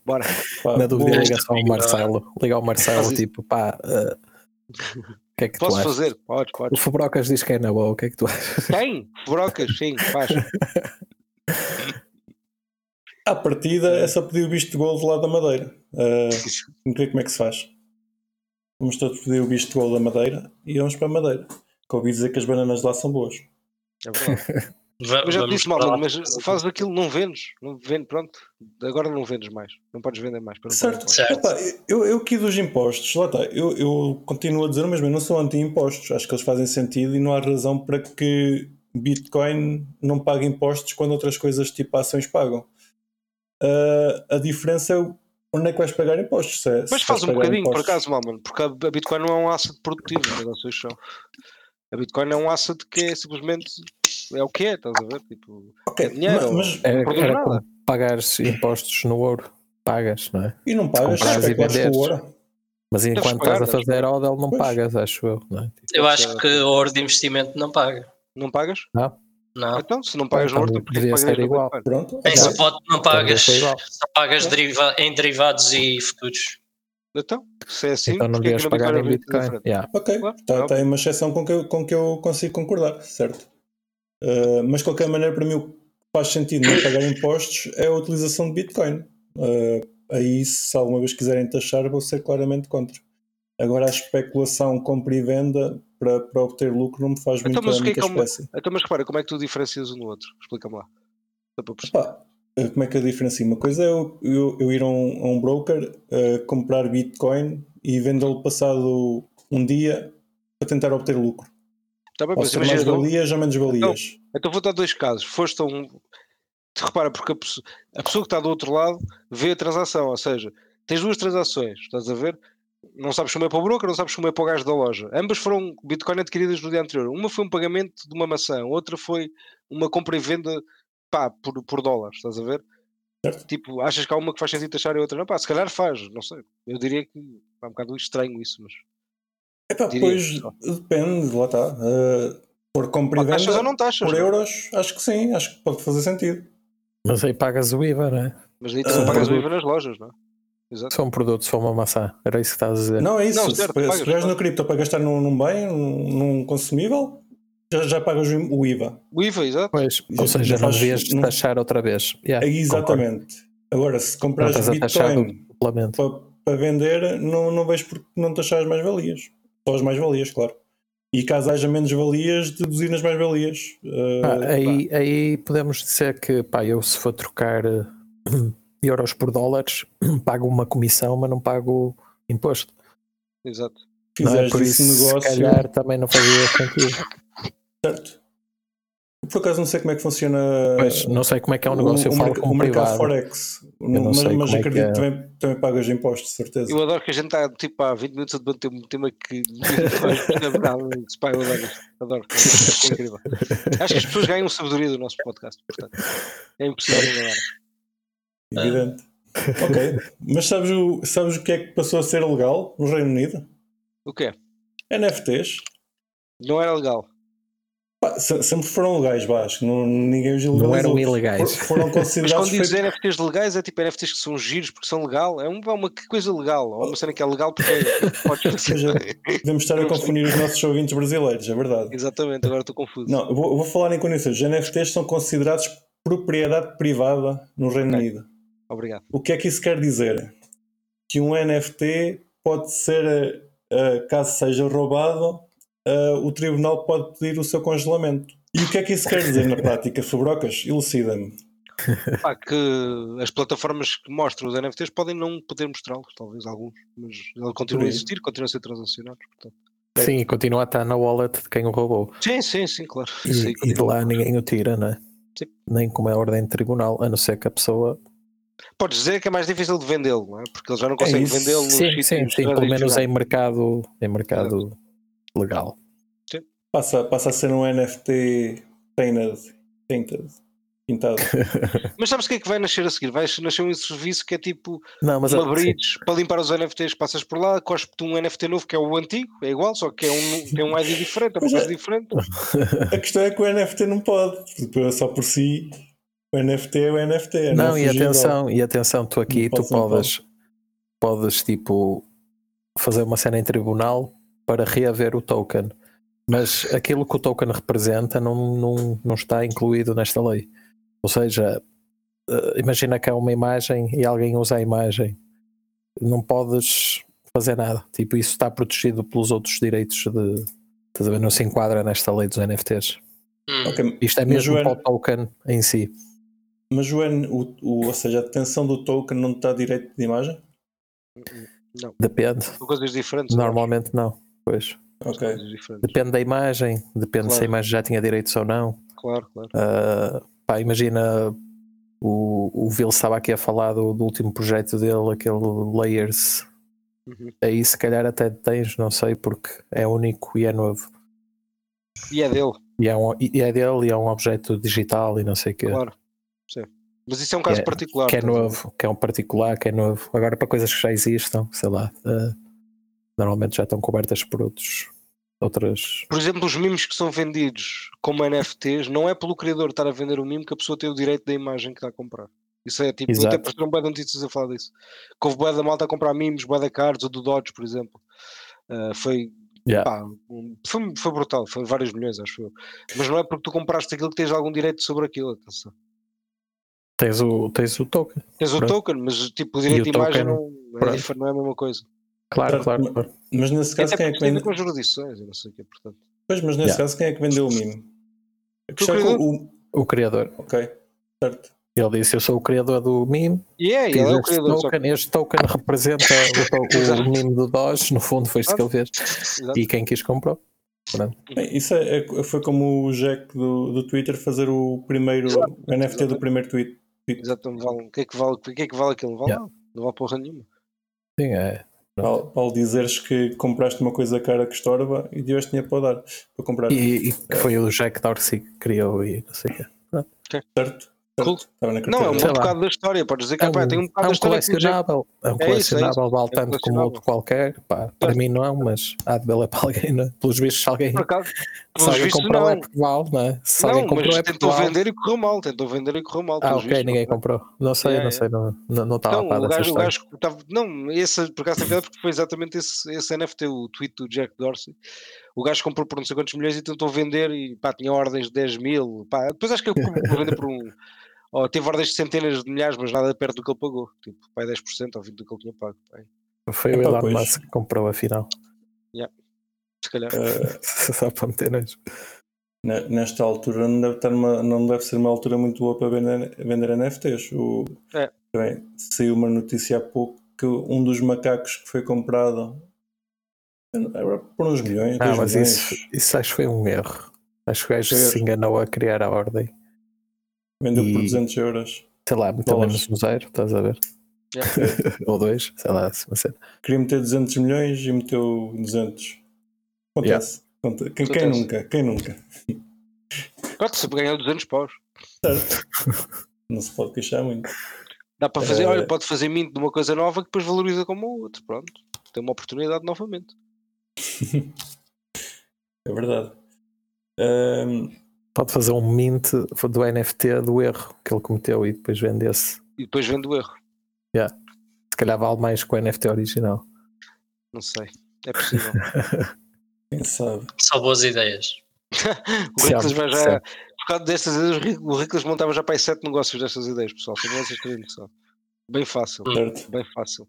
Bora. Pá, Na dúvida, liga só ao Marcelo. Liga ao Marcelo, tipo, pá, o que é que Posso fazer? Podes, O podes. Fubrocas diz que é na boa, o que é que tu achas? Quem? Brocas, sim, faz. À partida é só pedir o visto de gol do lado da Madeira. Uh, não sei como é que se faz. Vamos todos pedir o visto de gol da Madeira e vamos para a Madeira. Que ouvi dizer que as bananas lá são boas. É verdade. Mas já te disse mal, mas fazes aquilo, não vendes. Não vende, pronto. Agora não vendes mais. Não podes vender mais. Certo. Certo. Epá, eu, eu aqui dos impostos, lá está, eu, eu continuo a dizer o mesmo, eu não sou anti-impostos, acho que eles fazem sentido e não há razão para que Bitcoin não pague impostos quando outras coisas tipo ações pagam. Ah, a diferença é o- onde é que vais pagar impostos. Se é- Mas se faz um bocadinho, por impostos- acaso, mal, mano, porque a Bitcoin não é um asset produtivo, os negócios são. A Bitcoin é um asset que é simplesmente é o que é, estás a ver? Tipo, Ok, é dinheiro, ma- mas, Era, era como pagares impostos no ouro. Pagas, não é? e não pagas, comprares e especulas com o venderes. ouro. Mas enquanto pagar, estás a deves fazer hodl, não Pois. pagas, acho eu. Não é? Tipo, Eu acho que o ouro de investimento não paga. não pagas? Não. Não. Então, se não pagas no ouro, porque devia pagas ser igual. Pronto, Em spot não pagas, só pagas deriva- em derivados e futuros. Então, se é assim, então não é devias na pagar em Bitcoin é? Yeah. Ok, Claro, está é tá aí uma exceção com que eu, com que eu consigo concordar, certo? Uh, mas de qualquer maneira, para mim, o que faz sentido não pagar impostos é a utilização de Bitcoin. Uh, aí, se alguma vez quiserem taxar, vou ser claramente contra. Agora, a especulação, compra e venda para, para obter lucro não me faz Então, muita, mas é muita é uma- espécie. Então, mas repara, como é que tu diferencias um no outro? Explica-me lá. Pá, uh, como é que eu diferencio? Uma coisa é eu, eu- eu ir a um, a um broker uh, comprar Bitcoin e vendê-lo passado um dia para tentar obter lucro. Tá bem, Ou imagina, mais então, valias ou menos valias. então vou dar dois casos. Foste a um. Repara, porque a pessoa, a pessoa que está do outro lado vê a transação, ou seja, tens duas transações, estás a ver? Não sabes como é para o broker, não sabes como é para o gajo da loja. Ambas foram Bitcoin adquiridas no dia anterior. Uma foi um pagamento de uma maçã, outra foi uma compra e venda pá, por, por dólares, estás a ver? Certo. Tipo, achas que há uma que faz sentido taxar e a outra não? Pá, se calhar faz, não sei. Eu diria que é um bocado estranho isso, mas. Epá, Diria pois depende, lá está. Uh, por compra e venda, ou não taxas, por não é? euros, acho que sim, acho que pode fazer sentido. Mas aí pagas o IVA, não é? mas aí tu não pagas o. IVA nas lojas, não é? Exato. Se for um produto, se for uma maçã, era isso que estás a dizer. Não, é isso. Não, se, certo, se claro. no cripto para gastar num, num bem, num, num consumível, já, já pagas o IVA. O IVA, exato. Pois, ou seja, já não devias taxar outra vez. Yeah, É concordo. exatamente. Agora, se comprares Bitcoin para, para vender, não, não vejo porque não taxar as mais-valias. Só as mais-valias, claro. E caso haja menos valias, deduzir nas mais-valias. Uh, Pá, aí, aí podemos dizer que pá, eu se for trocar eh, euros por dólares, pago uma comissão, mas não pago imposto. Exato. Não é? Por esse isso, negócio. se calhar também não fazia sentido. Certo. Por acaso não sei como é que funciona Pois, não sei como é que é um negócio, o, eu falo como o mercado privado. Forex. não mas mas é que acredito é. que também, também pagas impostos, de certeza. Eu adoro que a gente está tipo há 20 minutos a debater um tema que. Pá, eu adoro. Adoro. É incrível. Acho que as pessoas ganham sabedoria do nosso podcast, portanto. É impossível não ganhar. Evidente. ok. Mas sabes o, sabes o que é que passou a ser legal no Reino Unido? O quê? NFTs. Não era legal. Pá, se- sempre foram legais, vá, acho que não, ninguém os ilegalizou. Não eram ilegais. For- Foram Mas quando considerados dizes NFTs legais, é tipo NFTs que são giros porque são legal. É uma, é uma coisa legal. Ou uma cena que é legal porque é- podes Ou seja, Devemos estar a confundir os nossos ouvintes brasileiros, é verdade. Exatamente, agora estou confuso. Não, vou, vou falar em condições. Os NFTs são considerados propriedade privada no Reino. Unido. Obrigado. O que é que isso quer dizer? Que um NFT pode ser, eh, caso seja roubado, eh, o tribunal pode pedir o seu congelamento. E o que é que isso quer dizer na prática, Fabrocas? Elucida-me. Pá, que as plataformas que mostram os NFTs podem não poder mostrá-los, talvez alguns, mas ele continua a existir, continua a ser transacionado. Portanto. Sim, e continua a estar na wallet de quem o roubou. Sim, sim, sim, claro. E, Sim, e de lá ninguém o tira, não é? Sim. Nem como é ordem de tribunal, a não ser que a pessoa. Podes dizer que é mais difícil de vendê-lo, não é? Porque eles já não conseguem isso. vendê-lo nos Sim, sim, sim, pelo menos em mercado, em mercado legal. Passa, passa a ser um NFT painted, painted pintado. Mas sabes o que é que vai nascer a seguir? Vai nascer um serviço que é tipo Não, mas uma sim, bridge para limpar os NFTs, passas por lá, cospe-te um NFT novo que é o antigo, é igual, só que é um, tem um ID diferente, é uma é- coisa diferente. a questão é que o NFT não pode, porque só por si o NFT é o NFT. é Não, e fugível. atenção, e atenção, tu aqui, Não tu não podes, podes tipo fazer uma cena em tribunal para reaver o token, mas aquilo que o token representa não, não, não está incluído nesta lei. Ou seja, eh, imagina que há uma imagem e alguém usa a imagem, não podes fazer nada. Tipo, isso está protegido pelos outros direitos de. estás a ver? Não se enquadra nesta lei dos NFTs. Hum. Ok, Isto é mesmo para o token em si. Mas o, N- o, o- ou seja, a detenção do token não está direito de imagem? Não, Depende. são coisas diferentes. Normalmente não. Pois. São Ok. coisas diferentes. Depende da imagem, depende se a Claro. imagem já tinha direitos ou não. Claro, claro. Ah, pá, imagina o, o Vil estava aqui a falar do, do último projeto dele, aquele Layers. Uhum. Aí se calhar até tens, não sei, porque é único e é novo. E é dele, E é, um, e é dele e é um objeto digital e não sei o que. claro. Sim. Mas isso é um caso é- particular. Que é novo, que é um particular, que é novo. Agora para coisas que já existam, sei lá, ah, normalmente já estão cobertas por outros, outras. Por exemplo, os memes que são vendidos como NFTs, não é pelo criador estar a vender o meme que a pessoa tem o direito da imagem que está a comprar. Isso é tipo, Exato. até apareceram bué de notícias a falar disso. Que houve da malta a comprar memes, bué da cards, ou do Dodge, por exemplo. Ah, foi, Yeah. pá, um- foi, foi brutal, foi vários milhões, acho eu. Mas não é porque tu compraste aquilo que tens algum direito sobre aquilo, atenção. Tens o, tens o token. Tens o Pronto. token, mas tipo, o direito o de imagem não é, diferente, não é a mesma coisa. Claro, claro. mas- claro. Mas nesse caso, Até quem é que vende? com as jurisdições, não sei o que, portanto. Pois, mas nesse Yeah. caso, quem é que vendeu o é que criador. o, O criador. ok, certo. Ele disse: Eu sou o criador do meme. E é, ele é o este, criador. Só token, este token representa o, Exato. o meme do Doge. No fundo, foi isso que ele fez. Exato. E quem quis comprou. Bem, isso é, é- foi como o Jack do, do Twitter fazer o primeiro o NFT do primeiro tweet. Exato, não vale. O que é que vale, o que é que vale aquilo? Não vale Yeah. nada. Não vale porra nenhuma. Sim, é. Ao, ao dizeres que compraste uma coisa cara que estorba e tiveste dinheiro para dar para comprar. E, e que foi o Jack Dorsey que criou e não sei o quê. Certo? Cool. Não, é um. Sei bom lá. bocado da história. Podes dizer que É pá, um, tem um é bocado da um história o Jack- colecionável. É um É isso, é colecionável, vale É um tanto como outro qualquer. Pá, para mim não, mas há de valer para alguém. Né? Pelos vistos, se alguém, Por acaso, se pelos alguém vistos, comprou não. é porque vale, não é? Se alguém Não, comprou mas é tentou vale. vender e correu mal. Tentou vender e correu mal. Ah, ok, vistos, ninguém não- comprou. Não sei, Yeah, não sei, não, não, não estava a Não, par dessa história. gajo tava, não, esse por acaso porque foi exatamente esse, esse NFT, o tweet do Jack Dorsey. O gajo comprou por não sei quantos milhões e tentou vender e pá, tinha ordens de 10 mil. Pá, depois acho que ele comprou vender por um. Ou teve ordens de centenas de milhares, mas nada perto do que ele pagou. Tipo, pá, 10% ou 20% do que ele tinha pago. Pá, Foi o Elon. Musk que comprou afinal. se calhar. Eh, Só para meter nojo. ne- nesta altura não deve, estar numa- não deve ser uma altura muito boa para vender, vender NFTs. O, É. também saiu uma notícia há pouco que um dos macacos que foi comprado por uns milhões. Ah, mas milhões. isso, isso acho que foi um erro. Acho que o gajo se enganou a criar a ordem. Vendeu por e- 200 euros. Sei lá, meteu menos um zero, estás a ver? Ou dois, sei lá, se você. Queria meter 200 milhões e meteu 200. Acontece. Aconte- Quem, quem Acontece. nunca? Quem nunca? Pronto, sempre ganhar 200 paus. Certo. Não se pode queixar muito. Dá para fazer, Eh, olha, pode fazer mint de uma coisa nova que depois valoriza como o outro. Pronto, tem uma oportunidade novamente. É verdade. Ahm, Pode fazer um mint do NFT do erro que ele cometeu e depois vende-se. E depois vende o erro. Se calhar vale mais que o NFT original. Não sei, é possível. quem sabe? Só boas ideias. O Riclas vai já. Por causa destas ideias, o Riclas montava já para aí sete negócios destas ideias, pessoal. Só para vocês terem noção. Bem fácil, Certo. bem fácil.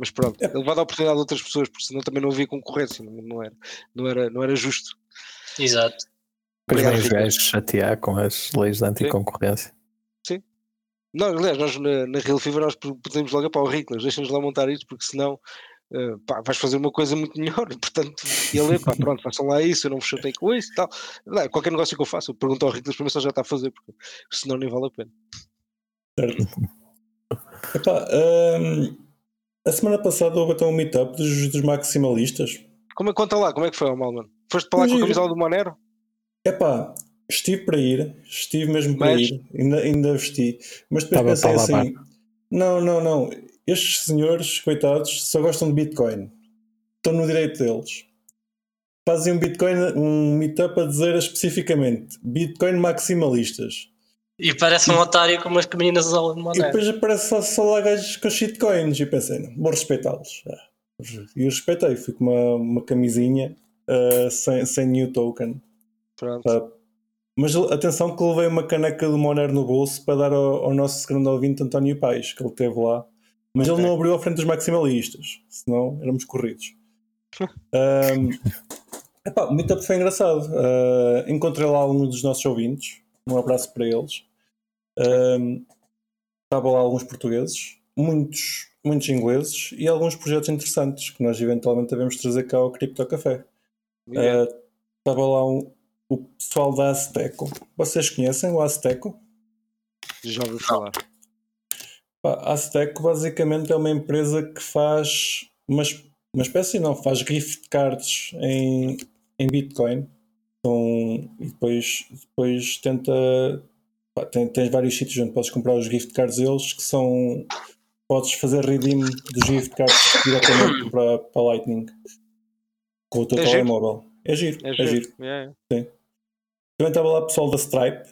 Mas pronto, É. ele vai dar oportunidade a outras pessoas, porque senão também não havia concorrência, não, não era, não, era, não era justo. Exato. Depois vem os gajos chatear com as leis de anticoncorrência. Não, aliás, nós na, na Real Fever nós podemos logo para o Riclas, deixa-nos lá montar isto, porque senão eh, pá, vais fazer uma coisa muito melhor. E, portanto, ele, pá, pronto, façam lá isso, eu não vos chatei com isso e tal. Não, qualquer negócio que eu faça, eu pergunto ao Riclas para ver se ele já está a fazer, porque senão nem vale a pena. Certo. Epá, ahm, a semana passada houve até um meetup dos, dos maximalistas. Como é, conta lá, como é que foi, mal, mano? Foste para lá com a camisola do Monero? Epá, estive para ir, estive mesmo para Mas- ir, ainda, ainda vesti, mas depois Estava pensei lá, assim: não, não, não, estes senhores, coitados, só gostam de Bitcoin, estão no direito deles. Fazem um Bitcoin, um meetup a dizer especificamente Bitcoin maximalistas. E parece um otário com umas meninas de E Monero. depois aparece só, só lá gajos com shitcoins e pensei, não, vou respeitá-los. Ah, E eu respeitei, fui com uma, uma camisinha ah, sem, sem new token. Pronto. Pá, Mas atenção que levei uma caneca do Monero no bolso para dar ao, ao nosso grande ouvinte António Paes, que ele teve lá. Mas Ok. ele não abriu à frente dos maximalistas, senão éramos corridos. um, epá, o meetup foi engraçado. Ah, encontrei lá um dos nossos ouvintes, um abraço para eles. Um, Estavam lá alguns portugueses, muitos, muitos ingleses e alguns projetos interessantes que nós eventualmente devemos trazer cá ao Crypto Café. Miguel, Uh, Estava lá um- o pessoal da Azteco. Vocês conhecem o Azteco? já ouvi falar. A Azteco basicamente é uma empresa que faz uma, uma espécie, não, faz gift cards em, em Bitcoin. Então, e depois, depois tenta. Pá, tem, tens vários sítios onde podes comprar os gift cards deles que são. Podes fazer redeem dos gift cards diretamente para, para Lightning com o teu É giro. telemóvel. É giro, É é giro. giro. É, Também estava lá o pessoal da Stripe,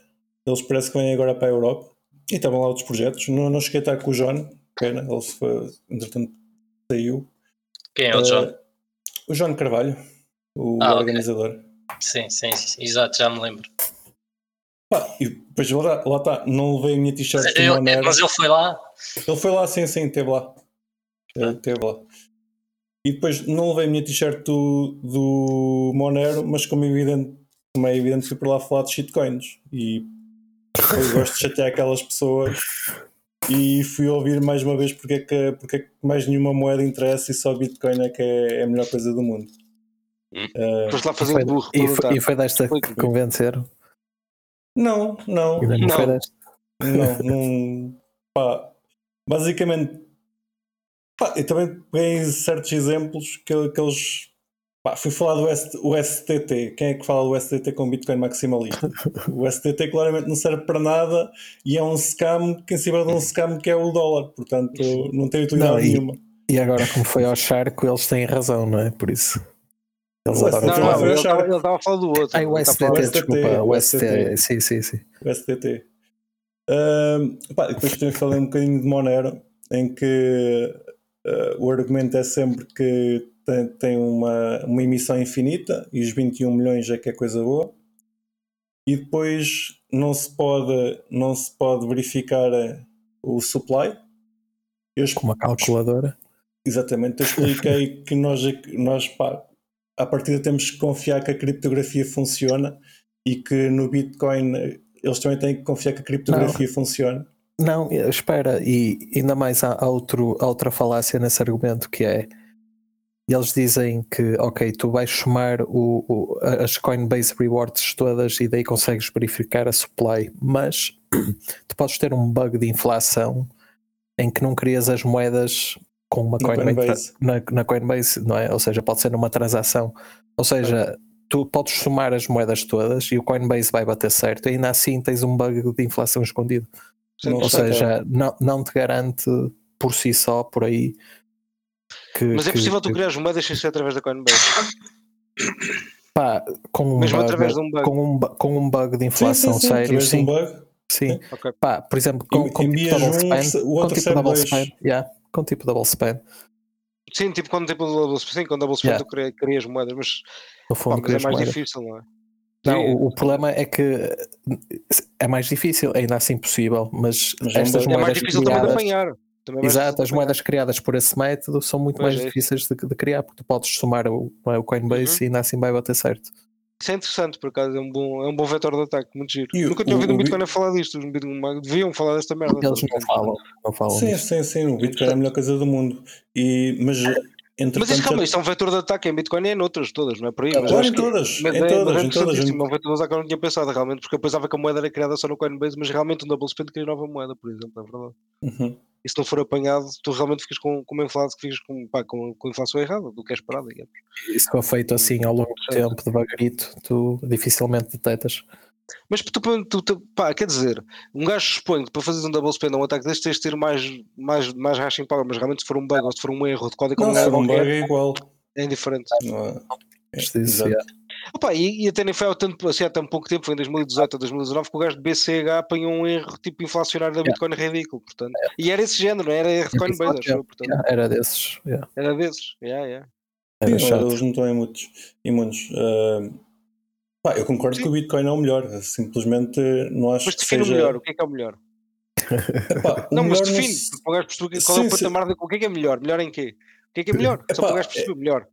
eles parece que vêm agora para a Europa. E estavam lá outros projetos. Não, não cheguei a estar com o John, pena, ele se foi, entretanto saiu. Quem é o John? Eh, o John Carvalho, o Ah, organizador. Sim, sim, sim, exato, já me lembro. Pá, e depois lá, lá está, não levei a minha t-shirt do Eu- Monero. mas ele foi lá? Ele foi lá, sim, sim, esteve lá. Ele Esteve lá. E depois não levei a minha t-shirt do, do Monero, mas como é evidente, como é evidente, fui para lá falar de shitcoins. E eu gosto de chatear aquelas pessoas. E fui ouvir mais uma vez porque é que, porque é que mais nenhuma moeda interessa e só Bitcoin é que é, é a melhor coisa do mundo. Eh, Foste lá fazer um burro. e, foi, e foi desta Foi. que convenceram. Não, não. Não, Não. Não, não. Pá, basicamente. Pá, eu também peguei certos exemplos que, que eles. Pá, fui falar do S- o STT. Quem é que fala do STT com Bitcoin maximalista? O STT claramente não serve para nada e é um scam que em cima de um scam que é o dólar. Portanto, não tem utilidade Não, e- nenhuma. E agora, como foi ao charco, eles têm razão, não é? Por isso. Eles Não, não, ele eu estava do outro. Ai, o STT, desculpa, o STT, sim, sim, sim. o STT. Ahm, pá, depois também falei um bocadinho de Monero, em que ah, o argumento é sempre que tem, tem uma, uma emissão infinita e os 21 milhões é que é coisa boa. E depois não se pode, não se pode verificar o supply. Eu Com uma calculadora. Exatamente, eu expliquei que nós, nós pá, à partida temos que confiar que a criptografia funciona e que no Bitcoin eles também têm que confiar que a criptografia não. funcione. Não, espera, e ainda mais há outro, outra falácia nesse argumento que é eles dizem que, ok, tu vais somar o, o, as Coinbase Rewards todas e daí consegues verificar a supply, mas tu podes ter um bug de inflação em que não crias as moedas com uma Coinbase, Coinbase. Na, na, Coinbase, não é? Ou seja, pode ser numa transação. Ou seja, tu podes somar as moedas todas e o Coinbase vai bater certo, e ainda assim tens um bug de inflação escondido. Sim, Ou seja, não, não te garante por si só, por aí. Que, Mas é possível que, tu criar as moedas sem ser através da Coinbase. Pá, com um, Mesmo bug, através de um bug. Com um, com um bug de inflação sim, sim, sério, sim. Um sim. Okay. Pá, por exemplo, com, com tipo double spam, com tipo double spam, yeah, com tipo double spam. Sim, tipo quando tipo double spam, sim, com double spam yeah. tu crias moedas, mas, no fundo, pá, mas é mais moedas. difícil, não é? Não, o, o, problema é que é mais difícil, ainda assim possível, mas, mas é estas é moedas mais difícil criadas, também de apanhar. Também exato, as moedas criadas por esse método são muito pois mais é. difíceis de, de, criar, porque tu podes somar o, é, o Coinbase uhum. e ainda assim vai bater certo. Isso é interessante, por acaso, é um bom, é um bom vetor de ataque, muito giro. E Nunca tinha ouvido o, um Bitcoin a falar disto, deviam falar desta merda. Eles não falam, não falam. Sim, sim, sim, o Bitcoin é a melhor coisa do mundo. E, mas mas isso, calma, isto é um vetor de ataque em Bitcoin e em outras todas, não é por aí? Claro, em todas, em é todas, em todas. É um vetor de ataque que eu não tinha pensado realmente, porque eu pensava que a moeda era criada só no Coinbase, mas realmente um double spend cria nova moeda, por exemplo, é verdade. Uhum. E se não for apanhado, tu realmente ficas com, com uma inflação, que ficas com, pá, com, com a inflação errada, do que é esperado, digamos. Isso for feito assim ao longo do tempo, devagarito, tu dificilmente detectas. Mas tu, tu, tu, pá, quer dizer, um gajo supõe que para fazer um double spend um ataque deste tens de ter mais, mais, mais hashing power, mas realmente se for um bug ou se for um erro de código não, se for um bug é igual. É indiferente. Não é. é Opa, e, e até nem foi há, tanto, assim, há tão pouco tempo, foi em 2018 ou 2019, que o gajo de BCH apanhou um erro tipo inflacionário da Bitcoin yeah. ridículo. Portanto. Yeah. E era esse género, era erro de Coinbase, yeah. portanto. era desses. Era desses, yeah, yeah. Sim, eles não estão imunes. imunes. Uh, Pá, eu concordo Sim. que o Bitcoin é o melhor, simplesmente não acho mas que seja... o melhor, o que é que é o melhor? Epá, não, mas define, não... para o gajo perceber qual sim, é o patamar, de... o que é que é melhor, melhor em quê? O que é que é melhor? Epá, Só para o gajo perceber, é... melhor.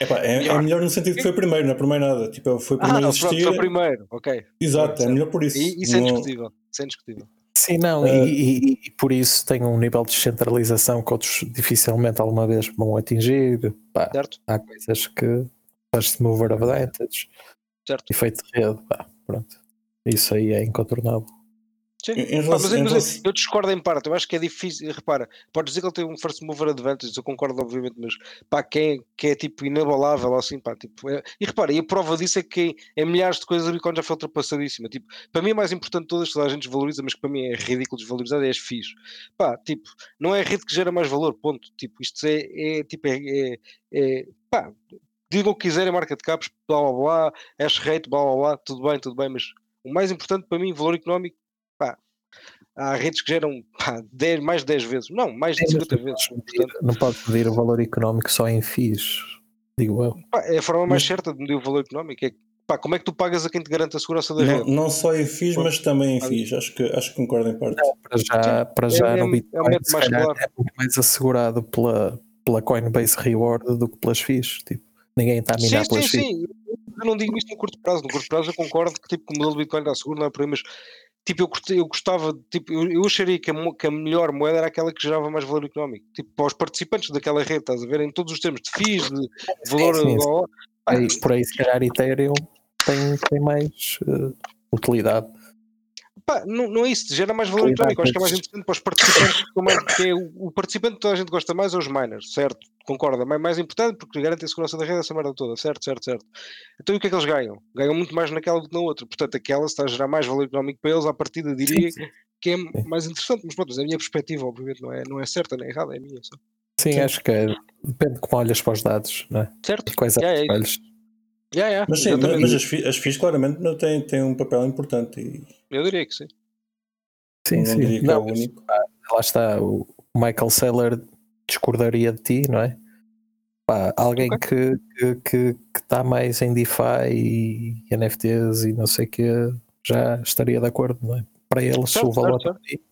Epá, é, melhor. é melhor no sentido que foi primeiro, não é por mais nada. Tipo, foi primeiro ah, existir. Pronto, foi primeiro, ok. Exato, é melhor por isso. E, isso é indiscutível. Isso é indiscutível. Sim, não, uh, e, e, e, por isso tem um nível de descentralização que outros dificilmente alguma vez vão atingir. Pá, certo. Há coisas que faz-se mover advantage. Certo. Efeito de rede, pá, pronto. Isso aí é incontornável. Sim. Em relação, mas, mas eu discordo em parte, eu acho que é difícil. Repara, podes dizer que ele tem um first mover advantage, eu concordo, obviamente, mas pá, quem, quem é tipo inabalável assim, pá, tipo, é, e repara, e a prova disso é que em milhares de coisas a Bitcoin já foi ultrapassadíssima. Tipo, para mim, é mais importante de todas, toda a gente valoriza, mas que para mim é ridículo desvalorizado, é as FIIs. Pá, tipo, não é a rede que gera mais valor, ponto. Tipo, isto é, é tipo, é, é, é pá, digam o que quiserem, market caps, blá blá blá, hash rate, blá blá blá, tudo bem, tudo bem, mas o mais importante para mim, valor económico, pá, há redes que geram pá, 10, mais de 10 vezes, não, mais de 50 vezes. Portanto, não pode medir o valor económico só em FIIs, digo eu. Pá, é a forma mais mas, certa de medir o valor económico, é pá, como é que tu pagas a quem te garante a segurança da não, rede? Não só em FIIs, mas também em FIIs, acho que, acho que concordo em parte. Não, para já, para já é, no Bitcoin é, mais, claro. é mais assegurado pela, pela Coinbase Reward do que pelas FIIs, tipo. Ninguém está a minar sim, pelas sim, sim. Eu não digo isto no curto prazo. No curto prazo eu concordo que tipo, o modelo de Bitcoin está seguro, não é por aí, mas tipo, eu, eu gostava, tipo, eu, eu acharia que a, que a, melhor moeda era aquela que gerava mais valor económico. Tipo, para os participantes daquela rede, estás a ver, em todos os termos de FIIs, de valor. Sim, sim, Aí, por aí, se calhar, Ethereum tem, tem mais uh, utilidade. Pá, não, não é isso, gera mais valor económico. Acho que é mais importante para os participantes, como é, é o, o, participante que toda a gente gosta mais é os miners, certo? Concorda? Mas mais importante porque garante a segurança da rede, essa merda toda, certo, certo, certo. Então e o que é que eles ganham? Ganham muito mais naquela do que na outra. Portanto, aquela está a gerar mais valor económico para eles, à partida diria sim, sim. que é sim. mais interessante. Mas pronto, é a minha perspectiva, obviamente, não é, não é certa nem errada, é minha só. Sim, acho que é, depende de como olhas para os dados, não é? Certo. E quais é, é. Yeah, yeah, mas sim, mas, mas as, FIIs, as FIIs claramente têm, têm um papel importante. E... Eu diria que sim. Sim, não sim. Não, é o único. Lá está, o Michael Saylor discordaria de ti, não é? Pá, alguém okay. que está que, que, tá mais em DeFi e NFTs e não sei o que já estaria de acordo, não é? Para eles, certo, o valor certo, certo.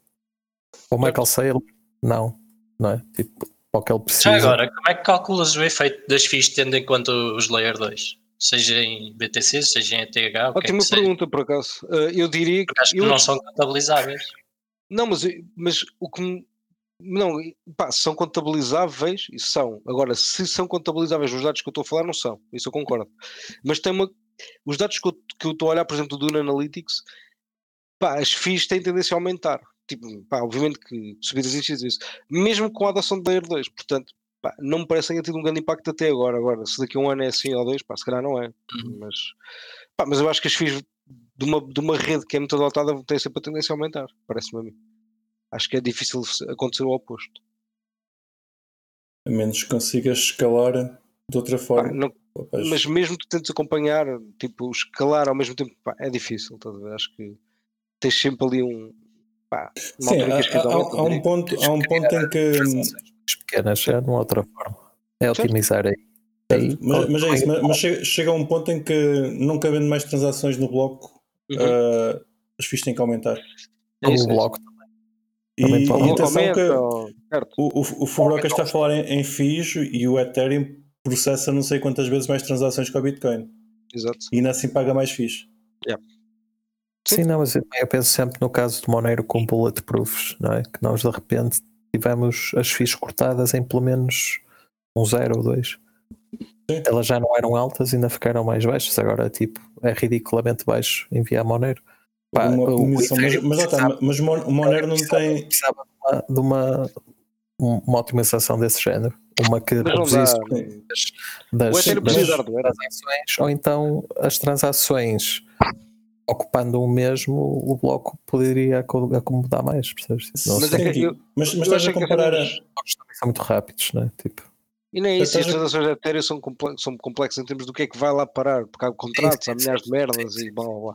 O Michael Saylor, não, não é? Tipo, para o que ele precisa. Já agora, como é que calculas o efeito das FIIs tendo em conta os Layer 2? Seja em BTC, seja em ETH. que é Ótima que seja. pergunta, por acaso. Uh, eu diria que. Porque acho que eu- não são contabilizáveis. Não, mas, mas o que Não, pá, são contabilizáveis, isso são. Agora, se são contabilizáveis os dados que eu estou a falar, não são. Isso eu concordo. Mas tem uma. Os dados que eu que eu estou a olhar, por exemplo, do Dune Analytics, pá, as FIIs têm tendência a aumentar. Tipo, pá, obviamente que subidas e isso, mesmo com a adoção do Layer 2. Portanto, pá, não me parece que tenha tido um grande impacto até agora. Agora, se daqui a um ano é assim ou dois, pá, se calhar não é. Uhum. Mas, pá, mas eu acho que as FIIs de uma, de uma rede que é muito adotada têm sempre a tendência a aumentar, parece-me a mim. Acho que é difícil acontecer o oposto. A menos que consigas escalar de outra Pá, forma. não- Rapaz, mas mesmo que tentes acompanhar, tipo, escalar ao mesmo tempo, pá, é difícil. estás a ver? Acho que tens sempre ali um. Pá, uma Sim, há, há- há um ponto, há um ponto em que. Pequenas é numa outra forma. É otimizar aí. aí Mas, mas é isso, mas, mas chega, a um ponto em que nunca havendo mais transações no bloco, Uhum. ah, as FIIs têm que aumentar. É isso, o é isso. bloco E, o e Ou bloco. atenção que ou- certo. o, o, o Furoka está a falar em, em FIIs e o Ethereum processa não sei quantas vezes mais transações que o Bitcoin. Exato. E ainda assim paga mais FIIs. Sim, não, mas eu, penso sempre no caso de Monero com bulletproofs, não é? Que nós de repente tivemos as FIIs cortadas em pelo menos um zero ou dois. Sim. Elas já não eram altas e ainda ficaram mais baixas. Agora, tipo, é ridiculamente baixo enviar Monero. Pá, Uma o- mas, mas, precisava- mas Mon- Monero não precisava- tem. precisava de uma, de uma, uma otimização desse género. Uma que reduzisse das, das hardware. transações, ou então as transações ocupando o mesmo, o bloco poderia aco- acomodar mais, percebes? Tipo, não Mas sei. é que eu- mas, mas estás a comparar. a- Os blocos também são muito rápidos, né? Tipo, E nem é isso, as a- transações de Ethereum são, comple- são complexas em termos do que é que vai lá parar, porque há contratos, há milhares de merdas e blá blá blá.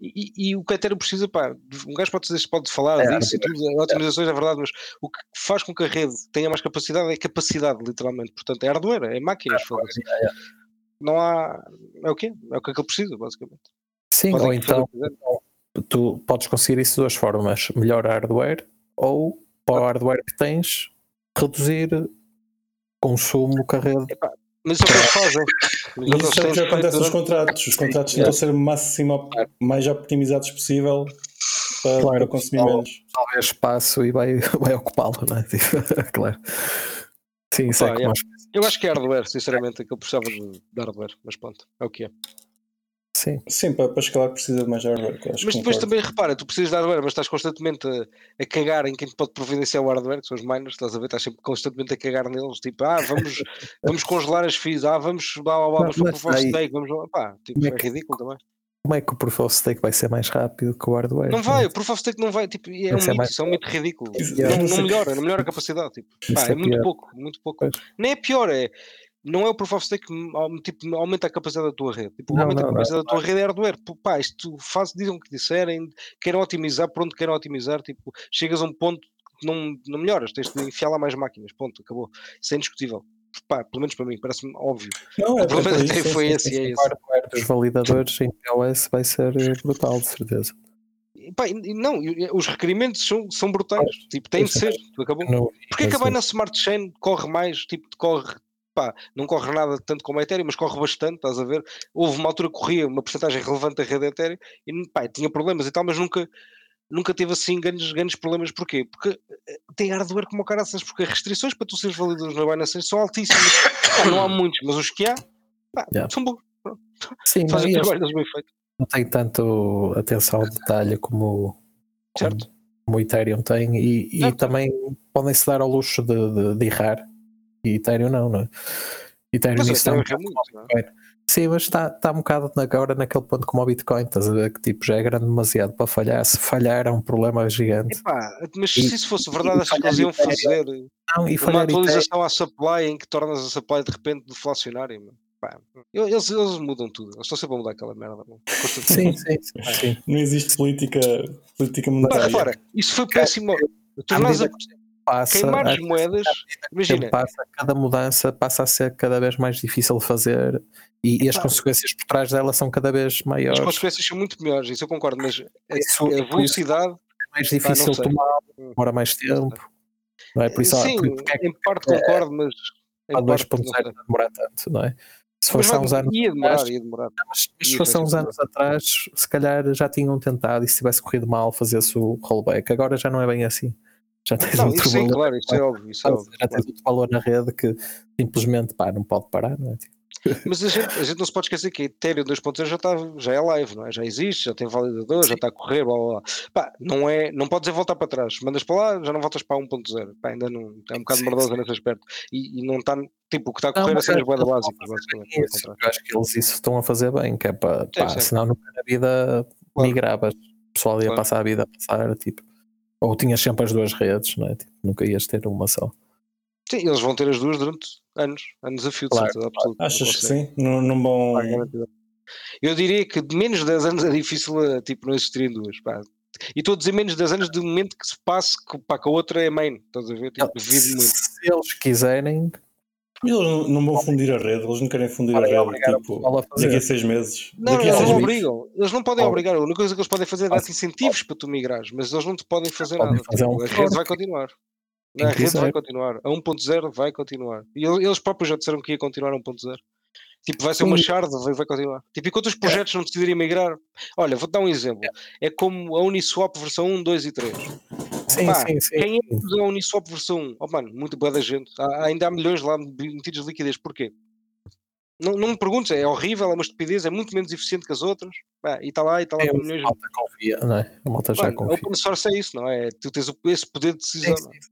E, e- e o que o Ethereum precisa, pá, um gajo pode, dizer- pode falar É, disso e tudo, otimizações é verdade, mas o que faz com que a rede tenha mais capacidade é capacidade, literalmente. Portanto, é hardware, é máquinas, foda-se. Não há. É o quê? É o que é que ele precisa, basicamente. Sim, Podem ou então tu podes conseguir isso de duas formas: melhor hardware ou para o hardware que tens, reduzir consumo que a rede. Mas é o que eles fazem. Mas é isso é o que acontece nos contratos. Os contratos tentam ser o máximo mais optimizados possível para, Claro, para consumir menos. Talvez espaço e vai, vai ocupá-lo, não é? Tipo, claro. Sim, isso Opa, é como yeah. aos- Eu acho que é hardware, sinceramente, é que eu precisava de, de hardware, mas pronto, é o que é. Sim, Sim, para, para escalar precisa de mais hardware. Mas depois concordo. também repara, tu precisas de hardware, mas estás constantemente a, a cagar em quem te pode providenciar o hardware, que são os miners, estás a ver? Estás sempre constantemente a cagar neles, tipo, ah, vamos, vamos congelar as fees, ah, vamos, blá, blá, blá, vamos para o Proof of Stake, vamos, lá, pá, tipo, é é ridículo também. como é que o Proof of Stake vai ser mais rápido que o hardware? Não vai, o Proof of Stake não vai, tipo, é um Vai ser mito, mais- é um mito ridículo. Não, sei- melhora, não melhora a capacidade, tipo, pá, é é muito pior. pouco, muito pouco. Pois. Nem é pior, é. Não é o Proof of Stake que tipo, aumenta a capacidade da tua rede. Tipo, Não, aumenta não, a capacidade da tua rede é hardware. Pá, isto faz, digam o que disserem, queiram otimizar, por onde queiram otimizar, tipo, chegas a um ponto que não, não melhoras, tens de enfiar lá mais máquinas, ponto, acabou. Isso é indiscutível. Pá, pelo menos para mim, parece-me óbvio. Não, é o problema até isso, foi esse, é. O hardware dos validadores em POS vai ser brutal, de certeza. Pá, não, os requerimentos são, são brutais. Tipo, tem de é. ser. Acabou. Não- Porquê que a mas, Binance Smart Chain corre mais? Tipo, corre, pá, não corre nada tanto como a Ethereum, mas corre bastante, estás a ver? Houve uma altura que corria uma porcentagem relevante da rede Ethereum e pá, tinha problemas e tal, mas nunca, nunca teve assim grandes, grandes problemas. Porquê? Porque eh, tem hardware como o caraças, porque as restrições para tu seres validador na Binance são altíssimas. Não há muitos, mas os que há, pá, Yeah. são bons. Sim, Fazem o eles trabalho bem feito. não tem tanto atenção ao detalhe como, Certo. como o Ethereum tem e, e também podem se dar ao luxo de, de- de errar e Ethereum não, não é? Ethereum Mas é um é? Sim, mas está, está um bocado na- agora naquele ponto como o Bitcoin, estás a ver que tipo já é grande demasiado para falhar. Se falhar é um problema gigante. Epá, mas E- se isso fosse verdade, achas que eles iam fazer Não, e uma atualização à supply em que tornas a supply de repente deflacionária? eles, eles mudam tudo, eles estão sempre a mudar aquela merda. sim, sim, sim, sim. Não existe política, política monetária. repara, isso foi péssimo. Tornares a passa, queimar as moedas, imagina, passa, cada mudança passa a ser cada vez mais difícil de fazer e, e as Pá. consequências por trás dela são cada vez as maiores. consequências são muito melhores, isso eu concordo, mas a, Isso- a velocidade. É mais difícil sei. tomar, Hum, demora mais tempo. Não é? Por isso, há- Sim, por- porque é em parte concordo, mas. não 2.0 sei. demorar tanto, não é? Se fosse há uns anos ia demorar, atrás, ia demorar. mas se fosse há uns anos atrás, se calhar já tinham tentado e se tivesse corrido mal fazia-se o rollback. Agora já não é bem assim. Já tens Não, outro isso sim, valor, claro, isso é óbvio, isso é óbvio. já tens outro valor na rede que simplesmente pá, não pode parar, não é? Tipo, Mas a gente, a gente não se pode esquecer que a Ethereum 2.0 já, está, já é live, não é? já existe, já tem validador, já está a correr, blá blá blá. Pá, não, é, não podes é voltar para trás, mandas para lá, já não voltas para 1.0. Pá, ainda não, é um bocado Sim, merdosa sim. nesse aspecto. E, e não está, tipo, o que está a Não, correr é mas cenas acho boeda contrário. Eu acho que eles isso estão a fazer bem, que é para, pá, sim. senão nunca na vida Claro. migravas. O pessoal ia Claro. passar a vida a passar, tipo, ou tinhas sempre as duas redes, não é? Tipo, nunca ias ter uma só. Sim, eles vão ter as duas durante anos, anos a fio, de Claro, certeza não Achas que sim? Não, não vão. Pá, garantida. Eu diria que de menos de 10 anos é difícil eh, tipo, não existirem duas. Pá. E estou a dizer menos de 10 anos de momento que se passe que, pá, que a outra é main. Estás a ver? Tipo, vive muito. Se eles quiserem, Eles não, não vão fundir a rede, eles não querem fundir podem a obrigar rede tipo, a daqui a seis meses. Não, daqui a eles seis não meses. obrigam. Eles não podem Oh. obrigar. A única coisa que eles podem fazer é dar Faz- incentivos para tu migrares, mas eles não te podem fazer Podem nada. fazer Tipo, um a rede vai continuar. A rede vai continuar. A 1.0 vai continuar. E el- eles próprios já disseram que ia continuar a 1.0. Tipo, vai ser uma shard, vai, vai continuar. Tipo, enquanto os projetos não decidirem migrar. Olha, vou-te dar um exemplo. É como a Uniswap versão 1, 2 e 3. Sim, Pá, sim, sim. Quem é que usa a Uniswap versão 1? Oh, mano, muito boa da gente. Há- ainda há milhões lá metidos de liquidez. Porquê? Não, não me perguntes, é horrível, é uma estupidez, é muito menos eficiente que as outras. Pá, e está lá, e está lá É, com a milhões. malta confia, não é? A malta já Mano, confia. open source é isso, não é? Tu tens o- esse poder de decisão, Sim, não é? sim,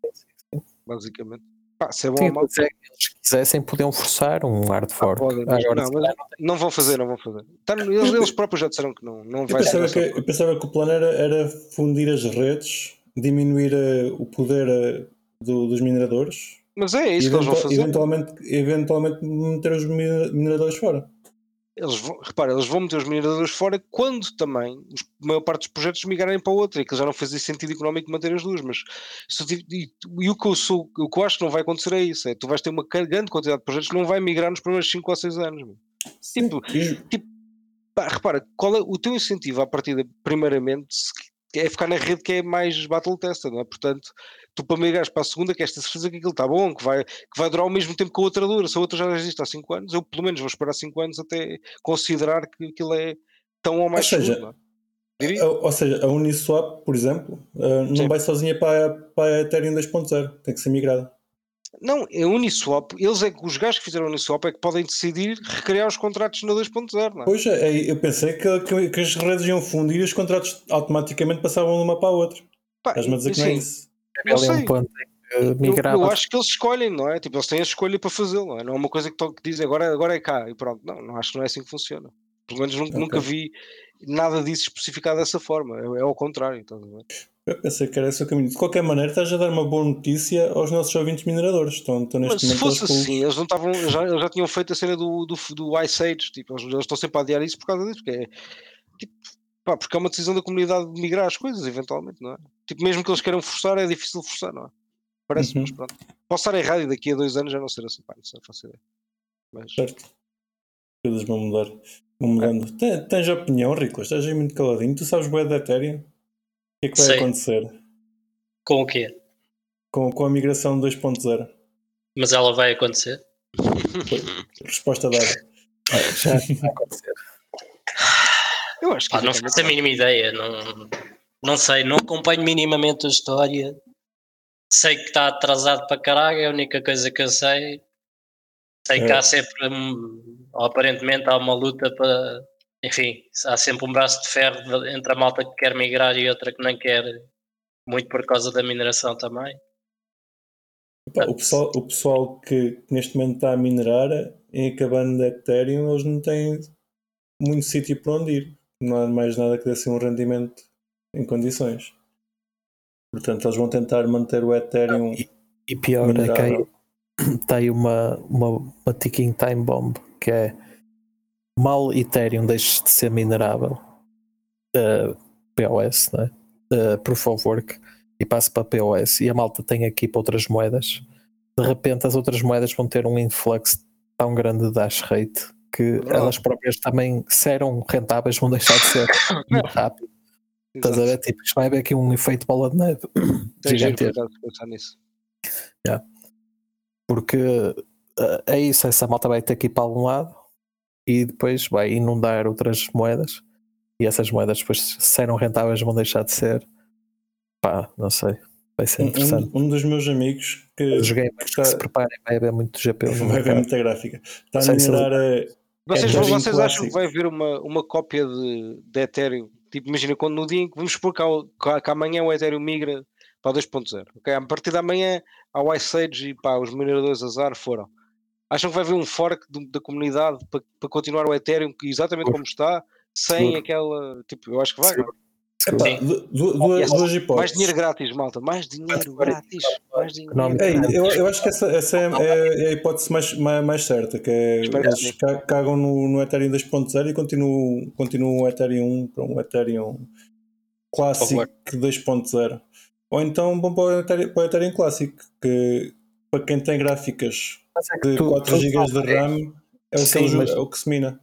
sim. basicamente. Pá, se é bom Sim, ou mau, mas é que eles quisessem, podiam forçar um hard fork. podem, mas Agora, não, se mas calhar, não vão fazer, não vão fazer. Tá, eles, eles próprios já disseram que não, não Eu vai ser pensava, que, eu pensava que o plano era, era fundir as redes, diminuir eh, o poder eh, do- dos mineradores Mas é isso que eles vão fazer. eventualmente, eventualmente meter os mi- mineradores fora. Eles vão, repara, eles vão meter os mineradores fora quando também os- a maior parte dos projetos migrarem para outra, e que já não fazia sentido económico manter as duas. Mas tu- e, e o que eu sou, o que eu acho que não vai acontecer é isso: é tu vais ter uma grande quantidade de projetos que não vai migrar nos primeiros 5 ou 6 anos. meu. Tipo, E- Pá, repara, qual é o teu incentivo à partida, primeiramente, se- é ficar na rede que é mais battle tested, não é? Portanto, tu para migrares para a segunda, queres ter certeza que aquilo está bom, que vai, que vai durar o mesmo tempo que a outra dura. Se a outra já existe há 5 anos, eu pelo menos vou esperar 5 anos até considerar que aquilo é tão ou mais seja, seguro, não é? Ou ou seja, a Uniswap, por exemplo, eh, não Sim. vai sozinha para, para a Ethereum 2.0, tem que ser migrada. Não, é Uniswap, eles é que os gajos que fizeram a Uniswap é que podem decidir recriar os contratos na 2.0, não é? Pois é, eu pensei que, que, que as redes iam fundir e os contratos automaticamente passavam de uma para a outra. Estás-me a dizer que não é assim, isso. não ali é sei. um ponto em que Eu, eu acho que eles escolhem, não é? Tipo, eles têm a escolha para fazê-lo, não é? Não é uma coisa que, que dizem agora, agora é cá e pronto. Não, não acho que não é assim que funciona. Pelo menos nunca, Ok. nunca vi nada disso especificado dessa forma. É, é ao contrário. estás a ver? Eu pensei que era esse o caminho. De qualquer maneira, estás a dar uma boa notícia aos nossos ouvintes mineradores. Estão, estão neste Mas se momento fosse todos com- assim, eles não estavam, eles já, eles já tinham feito a cena do, do, do Ice Age. Tipo, eles, eles estão sempre a adiar isso por causa disso. Porque é, tipo, pá, porque é uma decisão da comunidade de migrar as coisas, eventualmente, não é? Tipo, mesmo que eles queiram forçar, é difícil forçar, não é? Parece, Uhum. mas pronto. Posso estar errado e daqui a dois anos já não ser assim, pá, não sei, faço ideia. Mas, Certo. Coisas vão mudar. Vão mudando. Ten- Tens opinião, Rico? Estás aí muito caladinho. Tu sabes bué da Ethereum? O que é que vai Sei. acontecer Com o quê? com, com a migração 2.0? Mas ela vai acontecer? Resposta dada. Já vai acontecer. eu acho que Pá, não eventualmente faço a mínima ideia. Não, não sei, não acompanho minimamente a história. Sei que está atrasado para caralho, é a única coisa que eu sei. Sei que É. há sempre, ou aparentemente, há uma luta para. Enfim, há sempre um braço de ferro entre a malta que quer migrar e outra que não quer, muito por causa da mineração também. O, pessoal, o pessoal que neste momento está a minerar em acabando de Ethereum, eles não têm muito sítio para onde ir. Não há mais nada que dê assim um rendimento em condições. Portanto, eles vão tentar manter o Ethereum. E pior é que aí está aí uma, uma, uma ticking time bomb que é mal Ethereum deixe de ser minerável. Uh, POS, né? uh, Proof of Work e passe para POS e a malta tem aqui para outras moedas. De repente as outras moedas vão ter um influx tão grande de dash rate que elas próprias também se eram rentáveis vão deixar de ser muito rápido. Estás a ver? Tipo, isto vai haver aqui um efeito bola de neve. Por gigantesco. pensar nisso. porque uh, é isso, essa malta vai ter que ir para algum lado e depois vai inundar outras moedas e essas moedas depois se eram rentáveis vão deixar de ser pá, não sei vai ser interessante Um, um dos meus amigos que os gamers que está- se preparem vai haver muito GPU no vai ver mercado. muita gráfica. Está a Sei se minerar a. Vocês, Ethereum vocês acham que vai haver uma, uma cópia de, de Ethereum? Tipo, imagina quando no dia em que vamos supor que, ao- que, amanhã o Ethereum migra para o 2.0. ok? A partir da manhã há o Ice Age e pá, os mineradores azar foram. Acham que vai haver um fork do- da comunidade para, para continuar o Ethereum que exatamente como está, sem aquela. Tipo, eu acho que vai. Seguro. Epá, du- duas, duas Mais hipóteses. dinheiro grátis, malta. Mais dinheiro grátis. Mais dinheiro. Ei, eu, eu acho que essa, essa é, é- é a hipótese mais, mais, mais certa, que é eles cagam no, no Ethereum 2.0 e continuam, continuam o Ethereum 1 para um Ethereum clássico 2.0. Ou então vão para o Ethereum, para o Ethereum clássico, que para quem tem gráficas é que de tu- 4 tu- GB de RAM é o, que Sim, eles- mas- é o que se mina.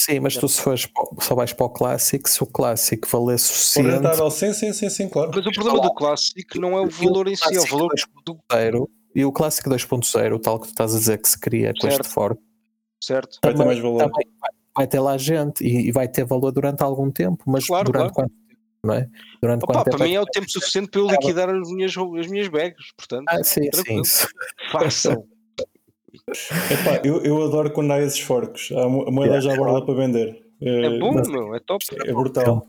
Sim, mas tu se fores só vais para o clássico, se o clássico valer suficiente, rentável, sim, sim, sim, sim, claro. Mas o problema do clássico não é o valor em si, é o valor 2.0 do. zero, e o clássico 2.0, o tal que tu estás a dizer que se cria com este fork, Certo? Vai ter mais valor. também vai, vai ter lá gente e, e vai ter valor durante algum tempo, mas Claro, durante claro. quanto tempo, não é? Durante Opa, quanto tempo para é mim que é o tempo suficiente para eu liquidar as minhas, as minhas bags. Portanto, Ah, sim, sim, façam. Epá, eu, eu adoro quando há esses forks. A mo- a moeda já borla para vender. É É, bom, mas- meu, é top. é brutal.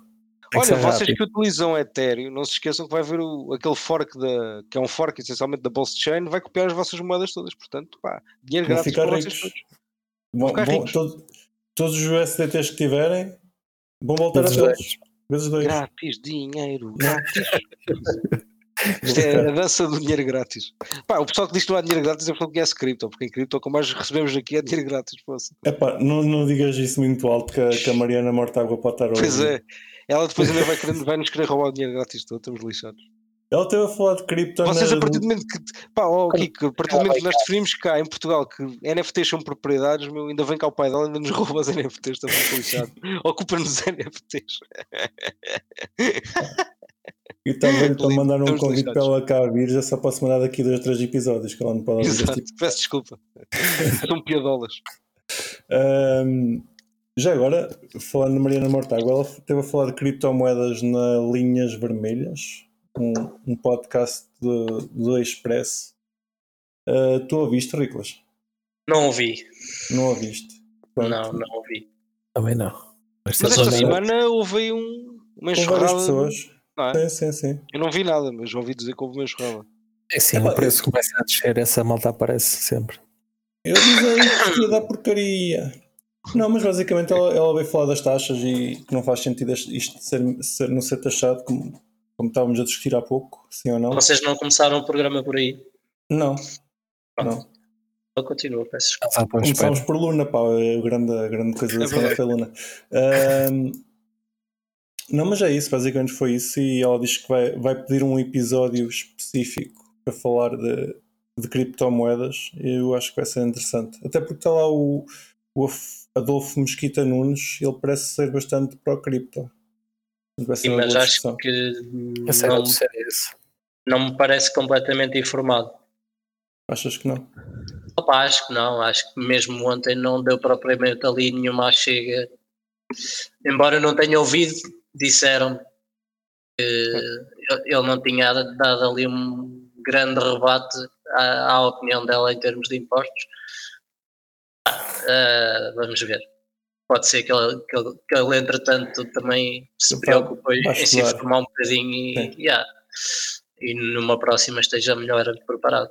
Que Olha, vocês rápido. que utilizam Ethereum, não se esqueçam que vai haver o, aquele fork da, que é um fork essencialmente da Bolsa Chain, vai copiar as vossas moedas todas. Portanto, pá, dinheiro grátis para ricos. vocês todos. Vão- ricos. todo- todos os USDTs que tiverem vão voltar Vezes a todos. Vezes dois. Grátis, dinheiro, grátis. Isto é a dança do dinheiro grátis. Pá, o pessoal que diz que não há dinheiro grátis é porque não conhece cripto, porque em cripto o que mais recebemos aqui é dinheiro grátis. poça. Epá, não, não digas isso muito alto que, a- que a Mariana Mortágua pode estar a Pois é, ela depois ainda vai, querer, vai nos querer roubar o dinheiro grátis todo, estamos lixados. Ela esteve a falar de cripto Vocês, a partir do momento que. Pá, oh, Kiko, a partir do momento que nós definimos cá em Portugal que NFTs são propriedades, meu, ainda vem cá o pai dela, ainda nos rouba os NFTs, estamos lixados. Ocupa-nos os NFTs. E também para mandar um convite para ela cá vir, já só posso mandar daqui dois, três episódios que ela não pode ouvir tipo. peço desculpa. São piadolas. Ahm, já agora, falando de Mariana Mortágua, ela esteve a falar de criptomoedas na Linhas Vermelhas, um, um podcast do, do Express. Ah, tu ouviste, Riclas? Não ouvi. Não ouviste? Pronto. Não, não ouvi. Também não. Mas, Mas esta semana- houve um, uma Com várias enxurrada. pessoas. não é? Sim, sim, sim. Eu não vi nada, mas ouvi dizer que houve uma enxurrada. É sim, Epá, o preço começa a descer, essa malta aparece sempre. Eu dizia que ia dar porcaria. Não, mas basicamente ela, ela veio falar das taxas e que não faz sentido isto ser, ser- não ser taxado como, como estávamos a discutir há pouco, sim ou não? Vocês não começaram o programa por aí? Não. Não. Eu continuo, peço desculpa. Tua espera. Começámos por Luna, pá, é a grande, a grande coisa da É semana foi Luna. Ahm, não, mas é isso, basicamente foi isso. E ela diz que vai, vai pedir um episódio específico para falar de, de criptomoedas. Eu acho que vai ser interessante. Até porque está lá o, o Adolfo Mesquita Nunes, ele parece ser bastante pró-cripto. Sim, mas acho discussão. que não, esse. não me parece completamente informado. Achas que não? Opa, acho que não, acho que mesmo ontem não deu propriamente ali nenhuma chega. Embora eu não tenha ouvido, disseram que ele não tinha dado ali um grande rebate à, à opinião dela em termos de impostos. Ah, vamos ver. Pode ser que ele, que ele, que ele, entretanto, também se preocupe em se informar um bocadinho e, yeah, e numa próxima esteja melhor preparado.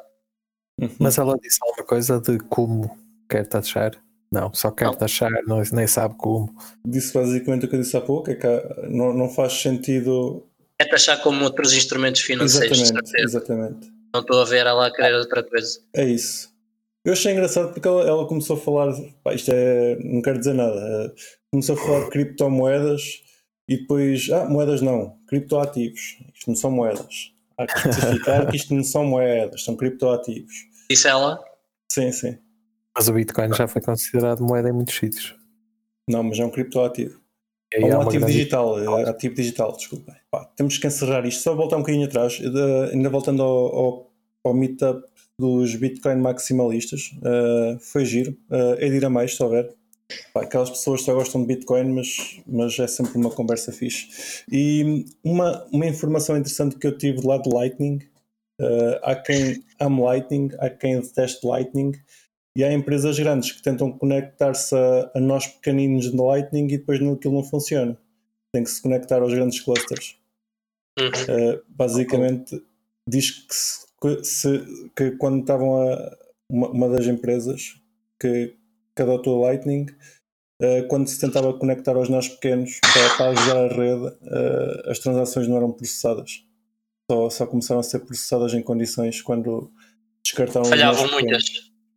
Uhum. Mas ela disse alguma coisa de como quer taxar? Não, só quer Não. taxar, não, nem sabe como. Disse basicamente o que eu disse há pouco, é que não, não faz sentido. É taxar como outros instrumentos financeiros, de Exatamente, certeza. exatamente. Não estou a ver ela a querer outra coisa. É isso. Eu achei engraçado porque ela, ela começou a falar, pá, isto é, não quero dizer nada, eh, começou a falar de criptomoedas e depois, ah, moedas não, criptoativos, isto não são moedas. Há que especificar que isto não são moedas, são criptoativos. Disse ela, Sim, sim. Mas o Bitcoin já foi considerado moeda em muitos sítios. Não, mas é um criptoativo. É um ativo grande- digital, é ativo digital, desculpa. Pá, temos que encerrar isto, só voltar um bocadinho atrás, ainda voltando ao, ao, ao meetup dos Bitcoin maximalistas, eh, foi giro, uh, é de ir a mais, se houver. Pá, aquelas pessoas só gostam de Bitcoin, mas, mas é sempre uma conversa fixe. E uma, uma informação interessante que eu tive lá de Lightning: uh, há quem ame Lightning, há quem deteste Lightning, e há empresas grandes que tentam conectar-se a, a, nós pequeninos de Lightning e depois aquilo não funciona. Tem que se conectar aos grandes clusters. Uh, basicamente, diz que, se, que, se, que quando estavam a uma, uma das empresas que, que adotou Lightning, uh, quando se tentava conectar aos nós pequenos para, para ajudar a rede, uh, as transações não eram processadas. Só, só começaram a ser processadas em condições quando descartaram Falhavam muitas.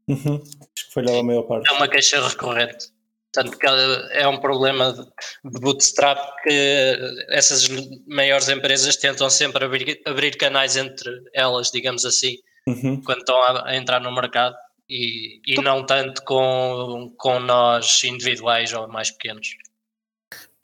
Uhum. Acho que falhava a maior parte. É uma queixa recorrente. Tanto que é um problema de bootstrap que essas maiores empresas tentam sempre abrir, abrir canais entre elas, digamos assim, uhum. quando estão a, a, entrar no mercado e, e não tanto com, com nós individuais ou mais pequenos.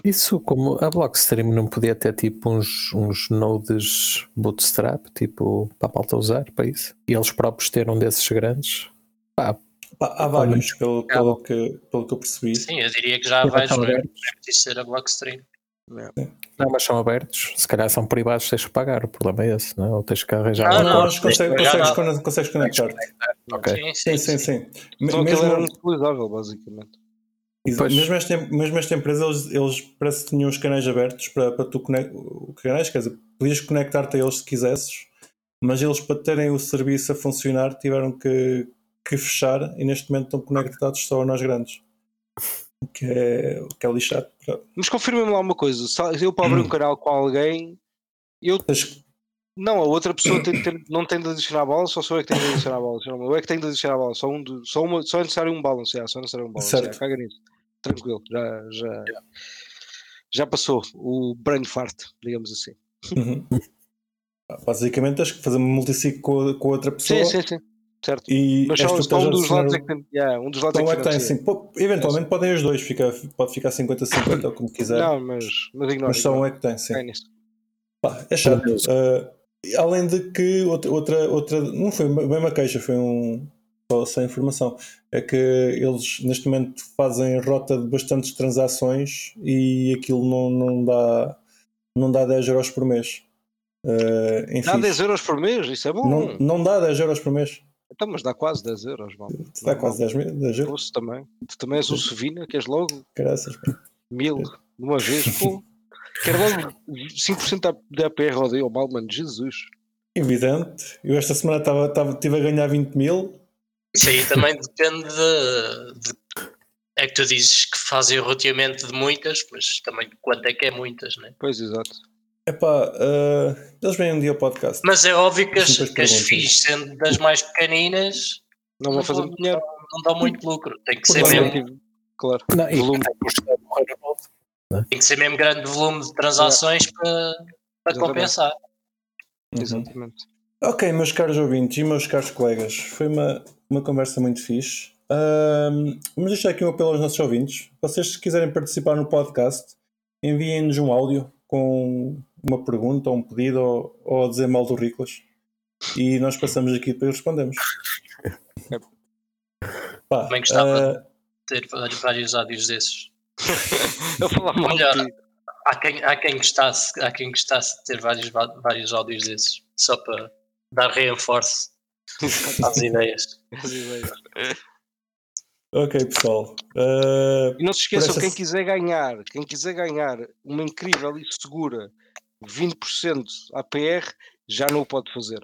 Isso, como a Blockstream não podia ter tipo uns, uns nodes bootstrap, tipo para a malta usar para isso, e eles próprios ter um desses grandes, pá, Há vários, pelo, pelo, que, pelo que eu percebi. Sim, eu diria que já há vários, não é preciso ser a Blockstream. Não, mas são abertos, se calhar são privados, tens que pagar, o problema é esse, não é? Ou tens que arranjar. Não, não, que consegues, consegues, consegues conectar-te. Okay. Sim, sim, sim. sim. Então mesmo, era utilizável, basicamente. Mesmo esta, mesmo esta empresa, eles, eles parece que tinham os canais abertos para, para tu conectar. Canais, quer dizer, podias conectar-te a eles se quisesses, mas eles, para terem o serviço a funcionar, tiveram que, que fechar e neste momento estão conectados só a nós grandes. O que é, o que é lixado. Mas confirma-me lá uma coisa: se eu para abrir um canal com alguém, eu. Não, a outra pessoa tem, tem, não tem de adicionar balance, só sou eu que tenho de adicionar balance. Não, eu é que tenho de adicionar balance. Só, um só, uma, só é necessário um balance. É, só é necessário um balance. Certo. É, caga nisso. Tranquilo. Já, já, já passou o brain fart, digamos assim. Uhum. Basicamente, tens que fazer uma multisig com, com outra pessoa. Sim, sim, sim. Certo. E Mas só, só um dos lados é que tem. Yeah, um dos lados então é que, tem, sim. Eventualmente podem os dois, fica, pode ficar 50-50 ou como quiser. Não, mas, mas ignora. Mas só um é que tem, sim. Pá, é chato. Uh, além de que outra, outra, outra. Não foi bem uma queixa, foi um. Só sem informação. É que eles neste momento fazem rota de bastantes transações e aquilo não, não dá. Não dá 10 euros por mês. Uh, enfim, dá 10 euros por mês? Isso é bom. Não, não dá 10 euros por mês. Então, mas dá quase 10 euros, mal. Dá não, quase 10, 10 euros. Posso também. Tu também és um Sovina, queres logo? Graças. Mil, de uma vez, pô. Quero logo 5% da, da APR rodeio, mal, mano, Jesus. Evidente. Eu esta semana estava, estava, estive a ganhar 20 mil. Isso aí também depende de, de, É que tu dizes que fazem o roteamento de muitas, mas também quanto é que é muitas, né? Pois, exato. Epá, uh, eles vêm um dia ao podcast. Mas é óbvio que as, que as FIIs, sendo das mais pequeninas, não vão fazer não, dinheiro. Não, dão muito lucro. Tem que ser mesmo. Claro. Não, volume. Tem que ser mesmo grande volume de transações para, para compensar. Uhum. Exatamente. Ok, meus caros ouvintes e meus caros colegas, foi uma, uma conversa muito fixe. Uh, vamos deixar aqui um apelo aos nossos ouvintes. Vocês, se quiserem participar no podcast, enviem-nos um áudio com uma pergunta ou um pedido ou, ou dizer mal do Riclas e nós passamos aqui para respondemos. Pá, Também gostava uh... de ter vários áudios desses. Eu falar mal Melhor, há quem, há, quem gostasse, há quem gostasse de ter vários, vários áudios desses, só para dar reinforce às ideias. As ideias. Ok, pessoal. Uh, e não se esqueçam, quem quiser ganhar, quem quiser ganhar uma incrível e segura 20% APR, já não o pode fazer.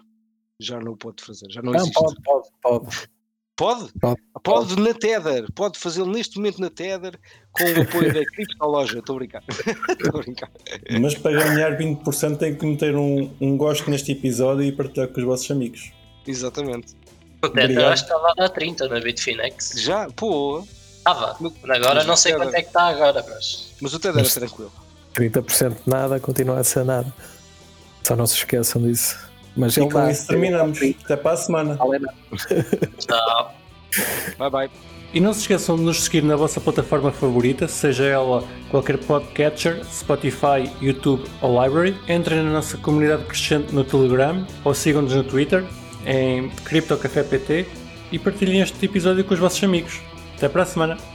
Já não o pode fazer. Já não, não existe. pode, pode, pode. Pode? Pode, pode na Tether. Pode fazê-lo neste momento na Tether com o apoio da criptoloja. Estou a brincar. Estou a brincar. Mas para ganhar 20% tem que meter um, um gosto neste episódio e partilhar com os vossos amigos. Exatamente. O Tether acho que estava a dar 30 na Bitfinex. Já? Pô. Estava. Agora não sei quanto é que está agora, mas. Mas o Tether é tranquilo. 30% de nada continua a ser nada. Só não se esqueçam disso. Mas e com dá. isso terminamos. Até para a semana. Tchau. Bye bye. E não se esqueçam de nos seguir na vossa plataforma favorita, seja ela qualquer podcatcher, Spotify, YouTube ou Library. Entrem na nossa comunidade crescente no Telegram ou sigam-nos no Twitter em CryptoCafépt e partilhem este episódio com os vossos amigos. Até para a semana!